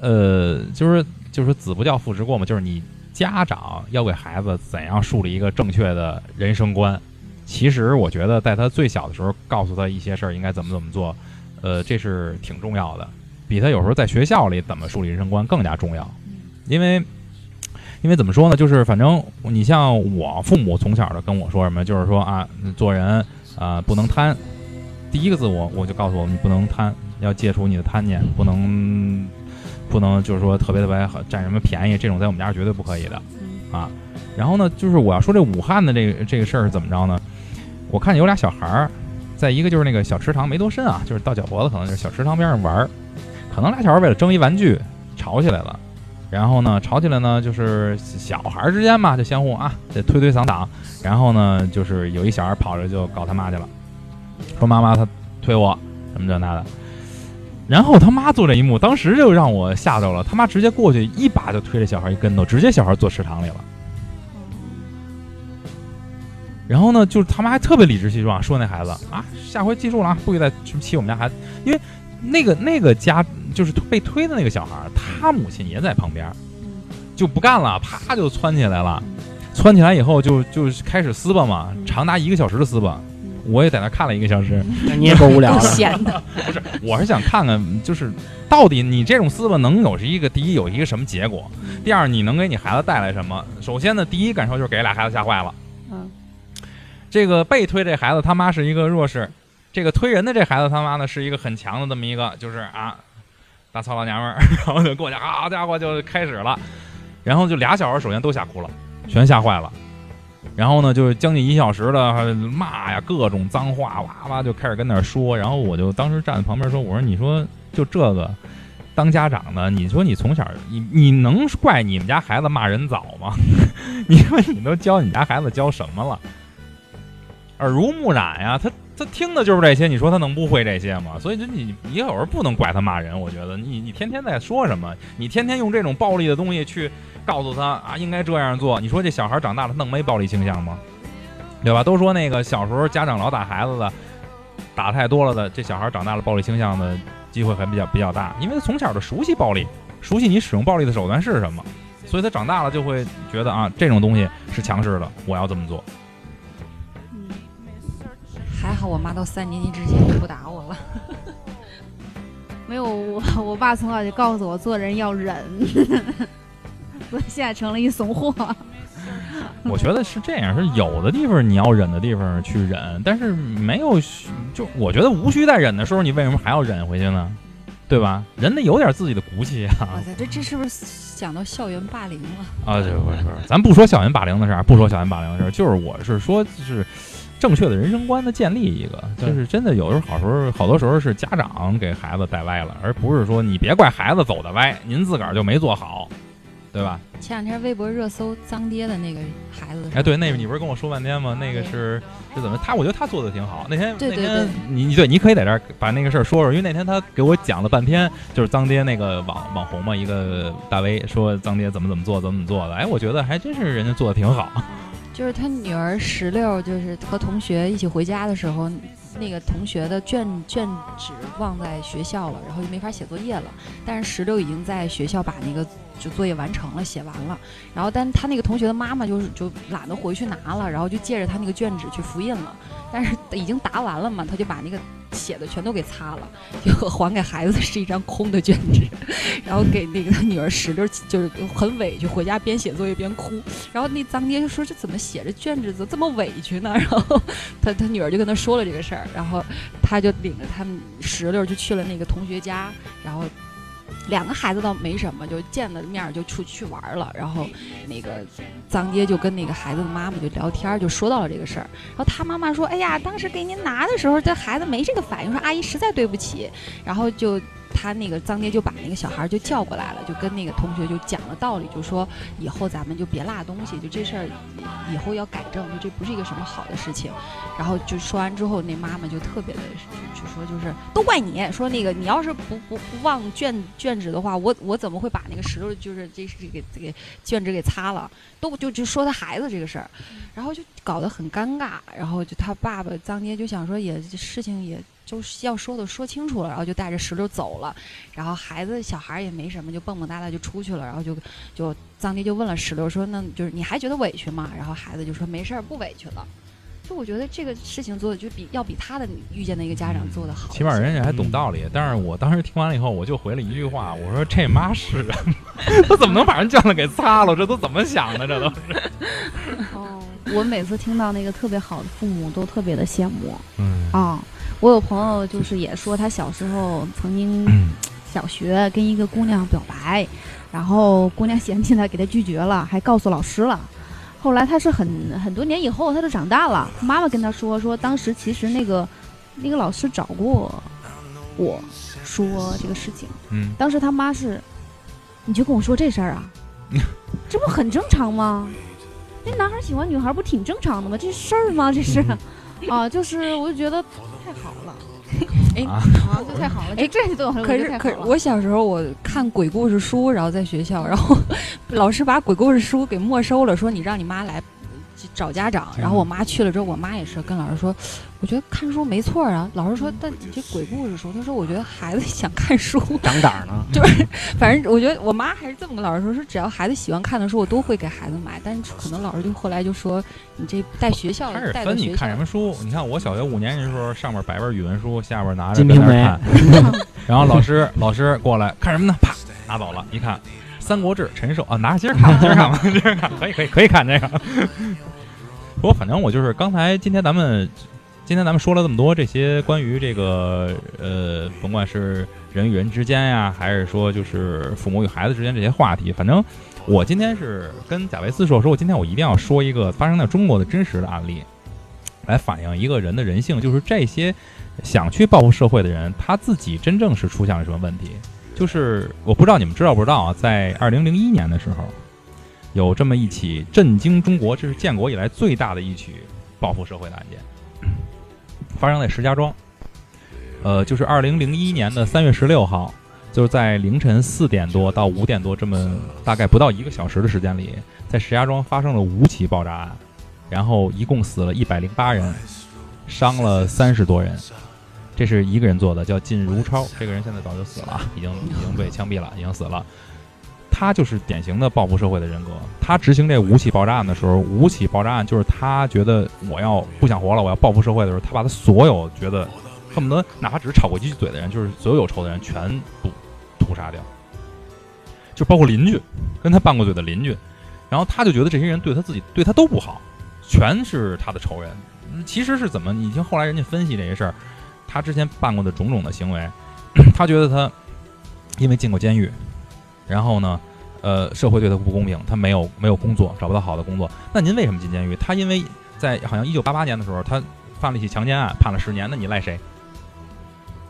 呃，就是就是子不教父之过嘛，就是你家长要给孩子怎样树立一个正确的人生观。其实我觉得在他最小的时候告诉他一些事儿应该怎么怎么做，呃，这是挺重要的，比他有时候在学校里怎么树立人生观更加重要，因为。因为怎么说呢，就是反正你像我父母从小的跟我说什么，就是说啊，做人啊、不能贪。第一个字我我就告诉我你不能贪，要戒除你的贪念，不能不能就是说特别特别好占什么便宜，这种在我们家是绝对不可以的嗯啊。然后呢，就是我要说这武汉的这个这个事儿是怎么着呢？我看见有俩小孩儿，在一个就是那个小池塘没多深啊，就是到脚脖子，可能就是小池塘边上玩儿，可能俩小孩为了争一玩具吵起来了。然后呢，吵起来呢，就是小孩之间嘛，就相互啊，这推推搡搡。然后呢，就是有一小孩跑着就告他妈去了，说妈妈他推我什么这那的。然后他妈做这一幕，当时就让我吓着了。他妈直接过去一把就推这小孩一跟头，直接小孩坐池塘里了。然后呢，就是他妈还特别理直气壮说那孩子啊，下回记住了啊，不许再去欺我们家孩子，因为那个那个家就是被推的那个小孩，他母亲也在旁边，就不干了，啪就窜起来了，窜起来以后就就开始撕吧嘛，长达一个小时的撕吧，我也在那看了一个小时。那你也够无聊的。闲的，不是，我是想看看，就是到底你这种撕吧能有是一个第一有一个什么结果，第二你能给你孩子带来什么？首先呢，第一感受就是给俩孩子吓坏了。嗯，这个被推这孩子他妈是一个弱势，这个推人的这孩子他妈呢是一个很强的这么一个，就是啊，大糙老娘们儿，然后就过去，好家伙就开始了，然后就俩小孩首先都吓哭了，全吓坏了。然后呢，就是将近一小时的骂呀，各种脏话，哇哇就开始跟那儿说。然后我就当时站在旁边说：“我说，你说就这个，当家长的，你说你从小你你能怪你们家孩子骂人早吗？你说你都教你家孩子教什么了？耳濡目染呀，他他听的就是这些，你说他能不会这些吗？所以就你你有时候不能怪他骂人，我觉得你你天天在说什么，你天天用这种暴力的东西去。”告诉他啊，应该这样做。你说这小孩长大了，能没暴力倾向吗？对吧？都说那个小时候家长老打孩子的，打太多了的，这小孩长大了暴力倾向的机会还比较比较大，因为他从小就熟悉暴力，熟悉你使用暴力的手段是什么，所以他长大了就会觉得啊，这种东西是强势的，我要这么做。还好我妈到三年级之前就不打我了。没有我，我爸从小就告诉我做人要忍。所以现在成了一怂货。我觉得是这样，是有的地方你要忍的地方去忍，但是没有就我觉得无需再忍的时候，你为什么还要忍回去呢？对吧？人得有点自己的骨气啊！哇塞，这这是不是想到校园霸凌了？啊，对，不是不是，咱不说校园霸凌的事儿，不说校园霸凌的事儿，就是我是说，就是正确的人生观的建立一个，就是真的有时候好时候好多时候是家长给孩子带歪了，而不是说你别怪孩子走的歪，您自个儿就没做好。对吧？前两天微博热搜“脏爹”的那个孩子，哎，对，那个你不是跟我说半天吗？那个是是怎么？他我觉得他做的挺好。那天那天你你对，你可以在这儿把那个事儿说说，因为那天他给我讲了半天，就是脏爹那个网网红嘛，一个大 V 说脏爹怎么怎么做，怎么怎么做的。哎，我觉得还真是人家做的挺好。就是他女儿石榴，就是和同学一起回家的时候。那个同学的卷卷纸忘在学校了，然后就没法写作业了。但是石榴已经在学校把那个就作业完成了，写完了。然后，但他那个同学的妈妈就是就懒得回去拿了，然后就借着他那个卷纸去复印了。但是已经答完了嘛，他就把那个写的全都给擦了，就还给孩子是一张空的卷纸。然后给那个他女儿石榴就是很委屈，回家边写作业边哭。然后那脏爹就说：“这怎么写着卷纸怎么这么委屈呢？” 然后他他女儿就跟他说了这个事儿。然后他就领着他们石榴就去了那个同学家，然后两个孩子倒没什么，就见了面就出去玩了。然后那个张爹就跟那个孩子的妈妈就聊天，就说到了这个事儿。然后他妈妈说：“哎呀，当时给您拿的时候，这孩子没这个反应，说阿姨实在对不起。”然后就。他那个脏爹就把那个小孩就叫过来了，就跟那个同学就讲了道理，就说以后咱们就别落东西，就这事儿以后要改正，就这不是一个什么好的事情。然后就说完之后，那妈妈就特别的就说，就是都怪你，说那个你要是不不不忘卷卷纸的话，我我怎么会把那个石头就是这是给给卷纸给擦了？都就就说他孩子这个事儿，然后就搞得很尴尬。然后就他爸爸脏爹就想说，也事情也。就是要说的说清楚了，然后就带着石榴走了，然后孩子小孩也没什么，就蹦蹦哒哒就出去了，然后就就藏爹就问了石榴说：“那就是你还觉得委屈吗？”然后孩子就说：“没事儿，不委屈了。”就我觉得这个事情做的就比要比他的遇见的一个家长做的好，起码人家还懂道理。但是我当时听完了以后，我就回了一句话，我说：“这妈是人，他怎么能把人卷子给擦了？这都怎么想的？这都是。”哦，我每次听到那个特别好的父母，都特别的羡慕。嗯啊。我有朋友就是也说他小时候曾经小学跟一个姑娘表白，然后姑娘嫌弃他，给他拒绝了，还告诉老师了。后来他是很很多年以后，他就长大了，妈妈跟他说说当时其实那个那个老师找过我说这个事情。嗯，当时他妈是你就跟我说这事儿啊？这不很正常吗？那男孩喜欢女孩不挺正常的吗？这事儿吗？这是啊，就是我就觉得 太好了。哎啊啊，这太好了！哎这这对我来说可是可我小时候我看鬼故事书，然后在学校，然后 老师把鬼故事书给没收了，说你让你妈来找家长。然后我妈去了之后，我妈也是跟老师说，我觉得看书没错啊。老师说，但你这鬼故事书，她说我觉得孩子 想看书，长胆儿呢。就是反正我觉得我妈还是这么跟老师说，说只要孩子喜欢看的书，我都会给孩子买。但是可能老师就后来就说，你这带学校开始分你带到学校看什么书。你看我小学五年级的时候，上面摆本语文书，下边拿着金瓶梅跟那看，然后老师老师过来看什么呢？啪拿走了，一看《三国志》陈寿啊，拿着接着看，接着看吧，接着看，可以可以可以看这个。不过反正我就是刚才今天咱们今天咱们说了这么多这些关于这个呃，甭管是人与人之间呀，还是说就是父母与孩子之间这些话题，反正我今天是跟贾维斯说，说我今天我一定要说一个发生在中国的真实的案例，来反映一个人的人性，就是这些想去报复社会的人，他自己真正是出现了什么问题。就是我不知道你们知道不知道啊，在二零零一年的时候，有这么一起震惊中国，这是建国以来最大的一起报复社会的案件，发生在石家庄。呃，就是二零零一年的三月十六号，就是在凌晨四点多到五点多这么大概不到一个小时的时间里，在石家庄发生了五起爆炸案，然后一共死了一百零八人，伤了三十多人。这是一个人做的，叫靳如超，这个人现在早就死了，已经已经被枪毙了，已经死了。他就是典型的报复社会的人格。他执行这五起爆炸案的时候，五起爆炸案就是他觉得我要不想活了，我要报复社会的时候，他把他所有觉得恨不得哪怕只是吵过几句嘴的人，就是所有有仇的人全部屠杀掉，就包括邻居，跟他拌过嘴的邻居。然后他就觉得这些人对他自己对他都不好，全是他的仇人。其实是怎么？你听后来人家分析这些事儿，他之前办过的种种的行为，他觉得他因为进过监狱，然后呢，呃，社会对他不公平，他没有没有工作，找不到好的工作。那您为什么进监狱？他因为在好像一九八八年的时候，他犯了一起强奸案，判了十年，那你赖谁？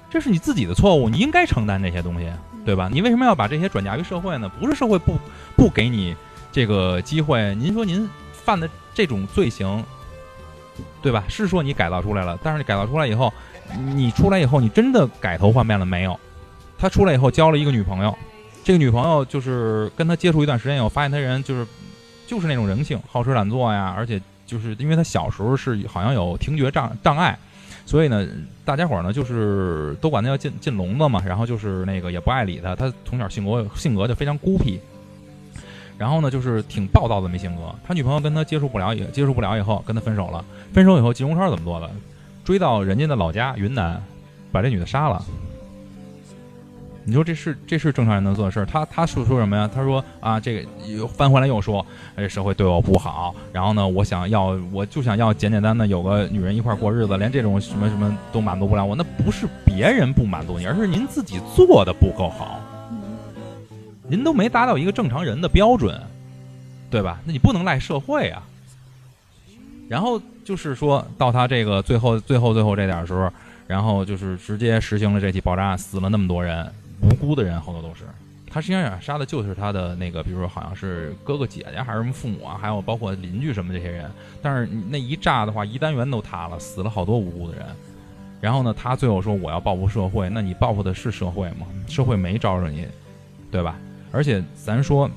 这是你自己的错误，你应该承担这些东西，对吧？你为什么要把这些转嫁于社会呢？不是社会不不给你这个机会，您说您犯的这种罪行，对吧？是说你改造出来了，但是你改造出来以后，你出来以后，你真的改头换面了没有？他出来以后交了一个女朋友，这个女朋友就是跟他接触一段时间以后，发现他人就是就是那种人性，好吃懒做呀，而且就是因为他小时候是好像有听觉障障碍，所以呢，大家伙儿呢就是都管他叫进进笼子嘛，然后就是那个也不爱理他，他从小性格性格就非常孤僻。然后呢，就是挺暴躁的没性格。他女朋友跟他接触不了，也接触不了以后，跟他分手了。分手以后，金荣超怎么做的？追到人家的老家云南，把这女的杀了。你说这是这是正常人能做的事儿？他他说说什么呀？他说啊，这个又翻回来又说，哎，社会对我不好。然后呢，我想要，我就想要简简单单有个女人一块儿过日子，连这种什么什么都满足不了我。那不是别人不满足你，而是您自己做的不够好。您都没达到一个正常人的标准，对吧？那你不能赖社会啊。然后就是说到他这个最后最后最后这点儿时候，然后就是直接实行了这起爆炸案，死了那么多人，无辜的人好多都是。他实际上想杀的就是他的那个，比如说好像是哥哥姐姐还是什么父母啊，还有包括邻居什么这些人。但是那一炸的话，一单元都塌了，死了好多无辜的人。然后呢，他最后说我要报复社会，那你报复的是社会吗？社会没招着你，对吧？而且咱说，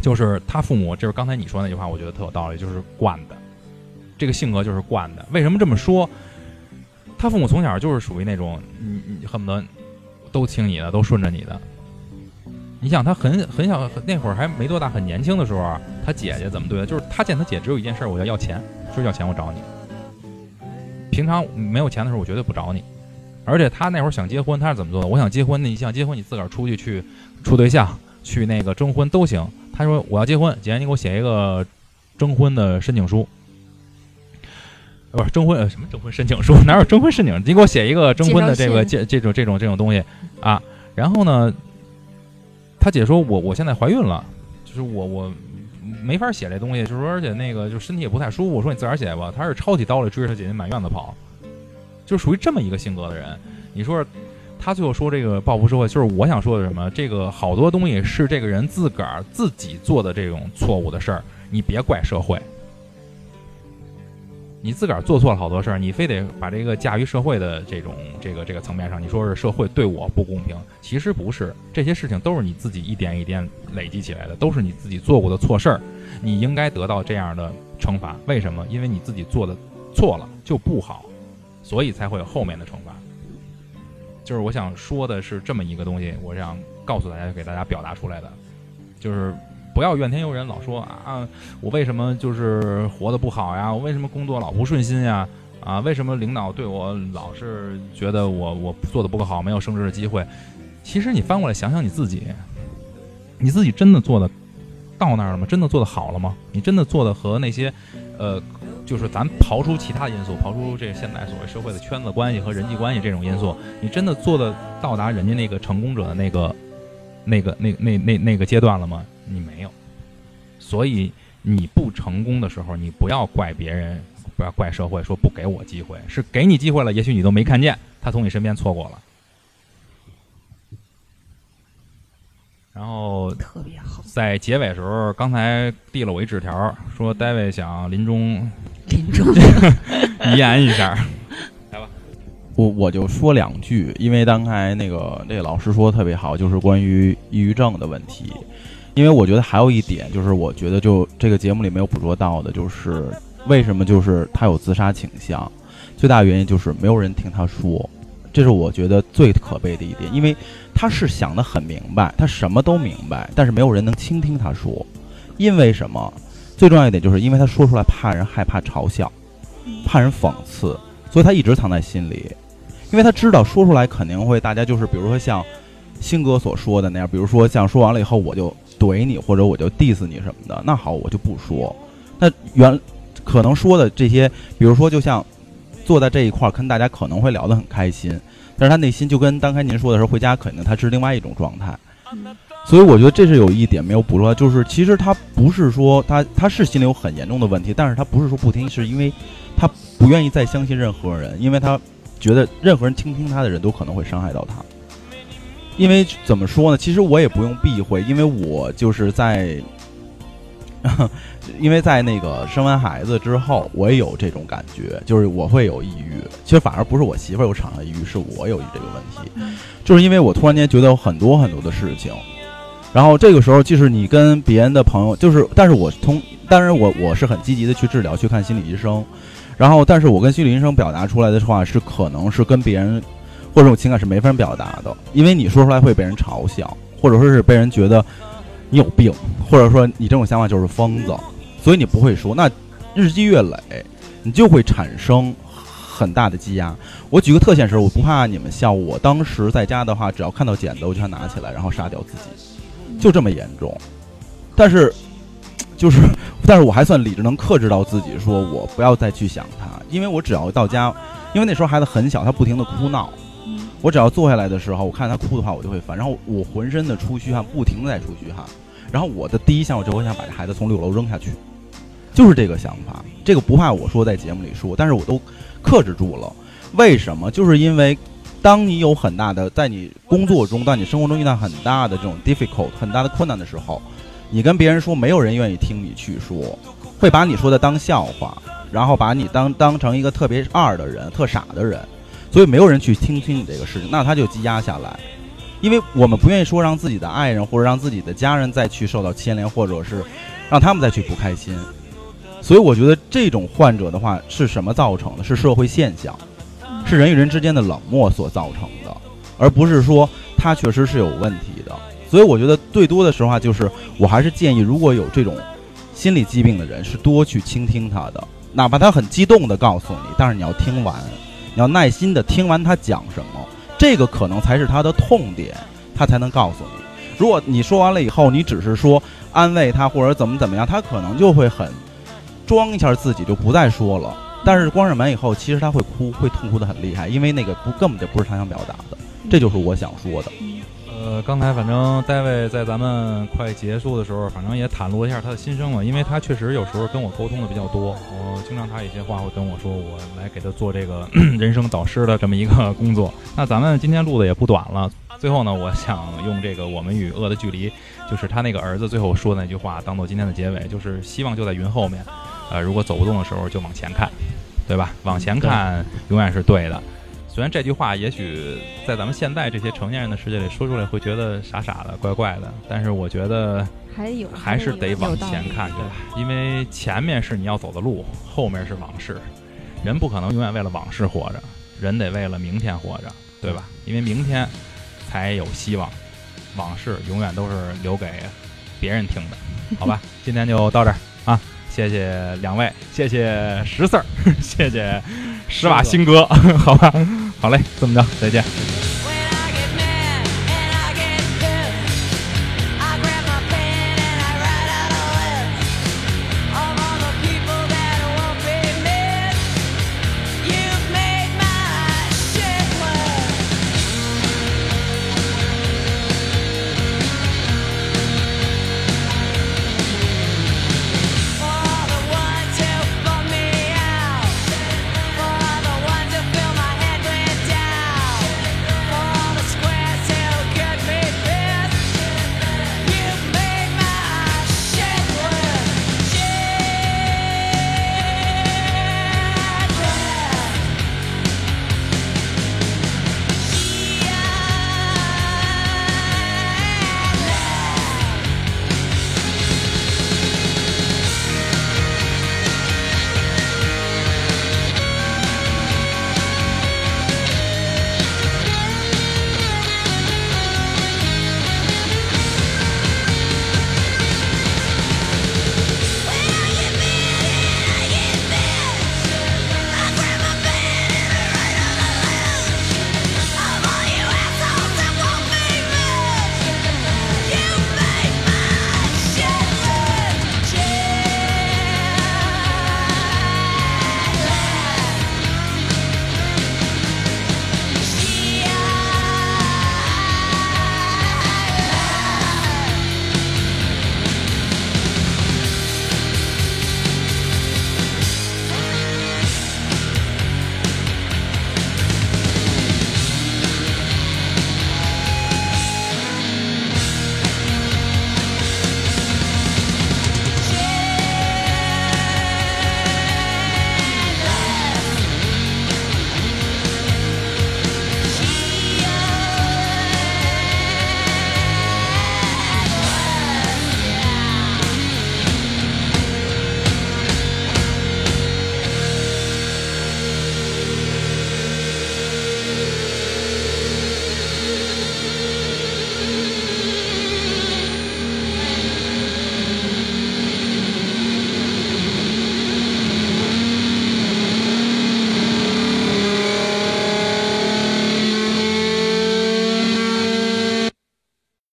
就是他父母，就是刚才你说那句话，我觉得特有道理，就是惯的，这个性格就是惯的。为什么这么说？他父母从小就是属于那种，你你恨不得都听你的，都顺着你的。你想，他很很小，那会儿还没多大，很年轻的时候，他姐姐怎么对他？就是他见他姐只有一件事儿，我要要钱，说要钱我找你。平常没有钱的时候，我绝对不找你。而且他那会儿想结婚，他是怎么做的？我想结婚，那你想结婚，你自个儿出去去处对象。去那个征婚都行。他说我要结婚，姐你给我写一个征婚的申请书，不是征婚呃什么征婚申请书？哪有征婚申请？你给我写一个征婚的这个这这种这种这种东西啊。然后呢，他姐说我我现在怀孕了，就是我我没法写这东西，就是说而且那个就身体也不太舒服。我说你自个儿写吧。他是抄起刀来追着他姐姐满院子跑，就属于这么一个性格的人。你说他最后说这个报复社会，就是我想说的什么？这个好多东西是这个人自个儿自己做的这种错误的事儿，你别怪社会。你自个儿做错了好多事儿，你非得把这个架于社会的这种这个这个层面上，你说是社会对我不公平，其实不是，这些事情都是你自己一点一点累积起来的，都是你自己做过的错事儿，你应该得到这样的惩罚。为什么？因为你自己做的错了就不好，所以才会有后面的惩罚。就是我想说的是这么一个东西，我想告诉大家，给大家表达出来的，就是不要怨天尤人，老说啊，我为什么就是活得不好呀？我为什么工作老不顺心呀？啊，为什么领导对我老是觉得我我做的不够好，没有升职的机会？其实你翻过来想想你自己，你自己真的做的到那儿了吗？真的做的好了吗？你真的做的和那些，呃，就是咱刨出其他因素，刨出这现在所谓社会的圈子关系和人际关系这种因素，你真的做的到达人家那个成功者的那个、那个、那、那、那那个阶段了吗？你没有。所以你不成功的时候，你不要怪别人，不要怪社会，说不给我机会，是给你机会了，也许你都没看见，他从你身边错过了。然后特别好，在结尾时候，刚才递了我一纸条，说戴维想临终临终 遗言一下。来吧我我就说两句，因为刚才那个那个老师说的特别好，就是关于抑郁症的问题。因为我觉得还有一点，就是我觉得就这个节目里没有捕捉到的，就是为什么就是他有自杀倾向，最大原因就是没有人听他说，这是我觉得最可悲的一点，因为他是想得很明白，他什么都明白，但是没有人能倾听他说，因为什么？最重要一点就是因为他说出来怕人害怕嘲笑，怕人讽刺，所以他一直藏在心里，因为他知道说出来肯定会大家就是比如说像星哥所说的那样，比如说像说完了以后我就怼你或者我就 diss 你什么的，那好我就不说。那原可能说的这些，比如说就像坐在这一块儿跟大家可能会聊得很开心，但是他内心就跟刚才您说的时候回家肯定他是另外一种状态。所以我觉得这是有一点没有捕捉，就是其实他不是说他他是心里有很严重的问题，但是他不是说不听，是因为他不愿意再相信任何人，因为他觉得任何人倾听他的人都可能会伤害到他。因为怎么说呢？其实我也不用避讳，因为我就是在，因为在那个生完孩子之后，我也有这种感觉，就是我会有抑郁。其实反而不是我媳妇儿有产后抑郁，是我有这个问题，就是因为我突然间觉得有很多很多的事情，然后这个时候即使你跟别人的朋友，就是，但是我从，当然我我是很积极的去治疗，去看心理医生，然后，但是我跟心理医生表达出来的话是可能是跟别人。或者这种情感是没法表达的，因为你说出来会被人嘲笑，或者说是被人觉得你有病，或者说你这种想法就是疯子，所以你不会说。那日积月累，你就会产生很大的积压。我举个特现实，我不怕你们笑，我当时在家的话，只要看到剪子，我就想拿起来，然后杀掉自己，就这么严重。但是，就是，但是我还算理智，能克制到自己，说我不要再去想他，因为我只要到家，因为那时候孩子很小，他不停的哭闹。我只要坐下来的时候，我看他哭的话，我就会烦。然后我浑身的出虚汗，不停的在出虚汗。然后我的第一项，我就会想把这孩子从六楼扔下去，就是这个想法。这个不怕我说在节目里说，但是我都克制住了。为什么？就是因为当你有很大的在你工作中，当你生活中遇到很大的这种 difficult 很大的困难的时候，你跟别人说，没有人愿意听你去说，会把你说的当笑话，然后把你当当成一个特别二的人，特傻的人。所以没有人去听听你这个事情，那他就积压下来，因为我们不愿意说让自己的爱人或者让自己的家人再去受到牵连，或者是让他们再去不开心。所以我觉得这种患者的话是什么造成的？是社会现象，是人与人之间的冷漠所造成的，而不是说他确实是有问题的。所以我觉得最多的时候啊，就是我还是建议，如果有这种心理疾病的人，是多去倾听他的，哪怕他很激动的告诉你，但是你要听完。你要耐心的听完他讲什么，这个可能才是他的痛点，他才能告诉你。如果你说完了以后，你只是说安慰他或者怎么怎么样，他可能就会很装一下自己就不再说了。但是关上门以后，其实他会哭，会痛哭的很厉害，因为那个不根本就不是他想表达的。这就是我想说的。呃，刚才反正大卫在咱们快结束的时候，反正也袒露一下他的心声嘛，因为他确实有时候跟我沟通的比较多，我经常他有些话会跟我说，我来给他做这个 人生导师的这么一个工作。那咱们今天录的也不短了，最后呢，我想用这个《我们与恶的距离》，就是他那个儿子最后说的那句话，当做今天的结尾，就是希望就在云后面。呃，如果走不动的时候，就往前看，对吧？往前看永远是对的。虽然这句话也许在咱们现在这些成年人的世界里说出来会觉得傻傻的、怪怪的，但是我觉得还有还是得往前看，对吧？因为前面是你要走的路，后面是往事。人不可能永远为了往事活着，人得为了明天活着，对吧？因为明天才有希望，往事永远都是留给别人听的，好吧？今天就到这儿啊！谢谢两位，谢谢石四儿，谢谢施瓦辛格，好吧？好嘞，这么着，再见。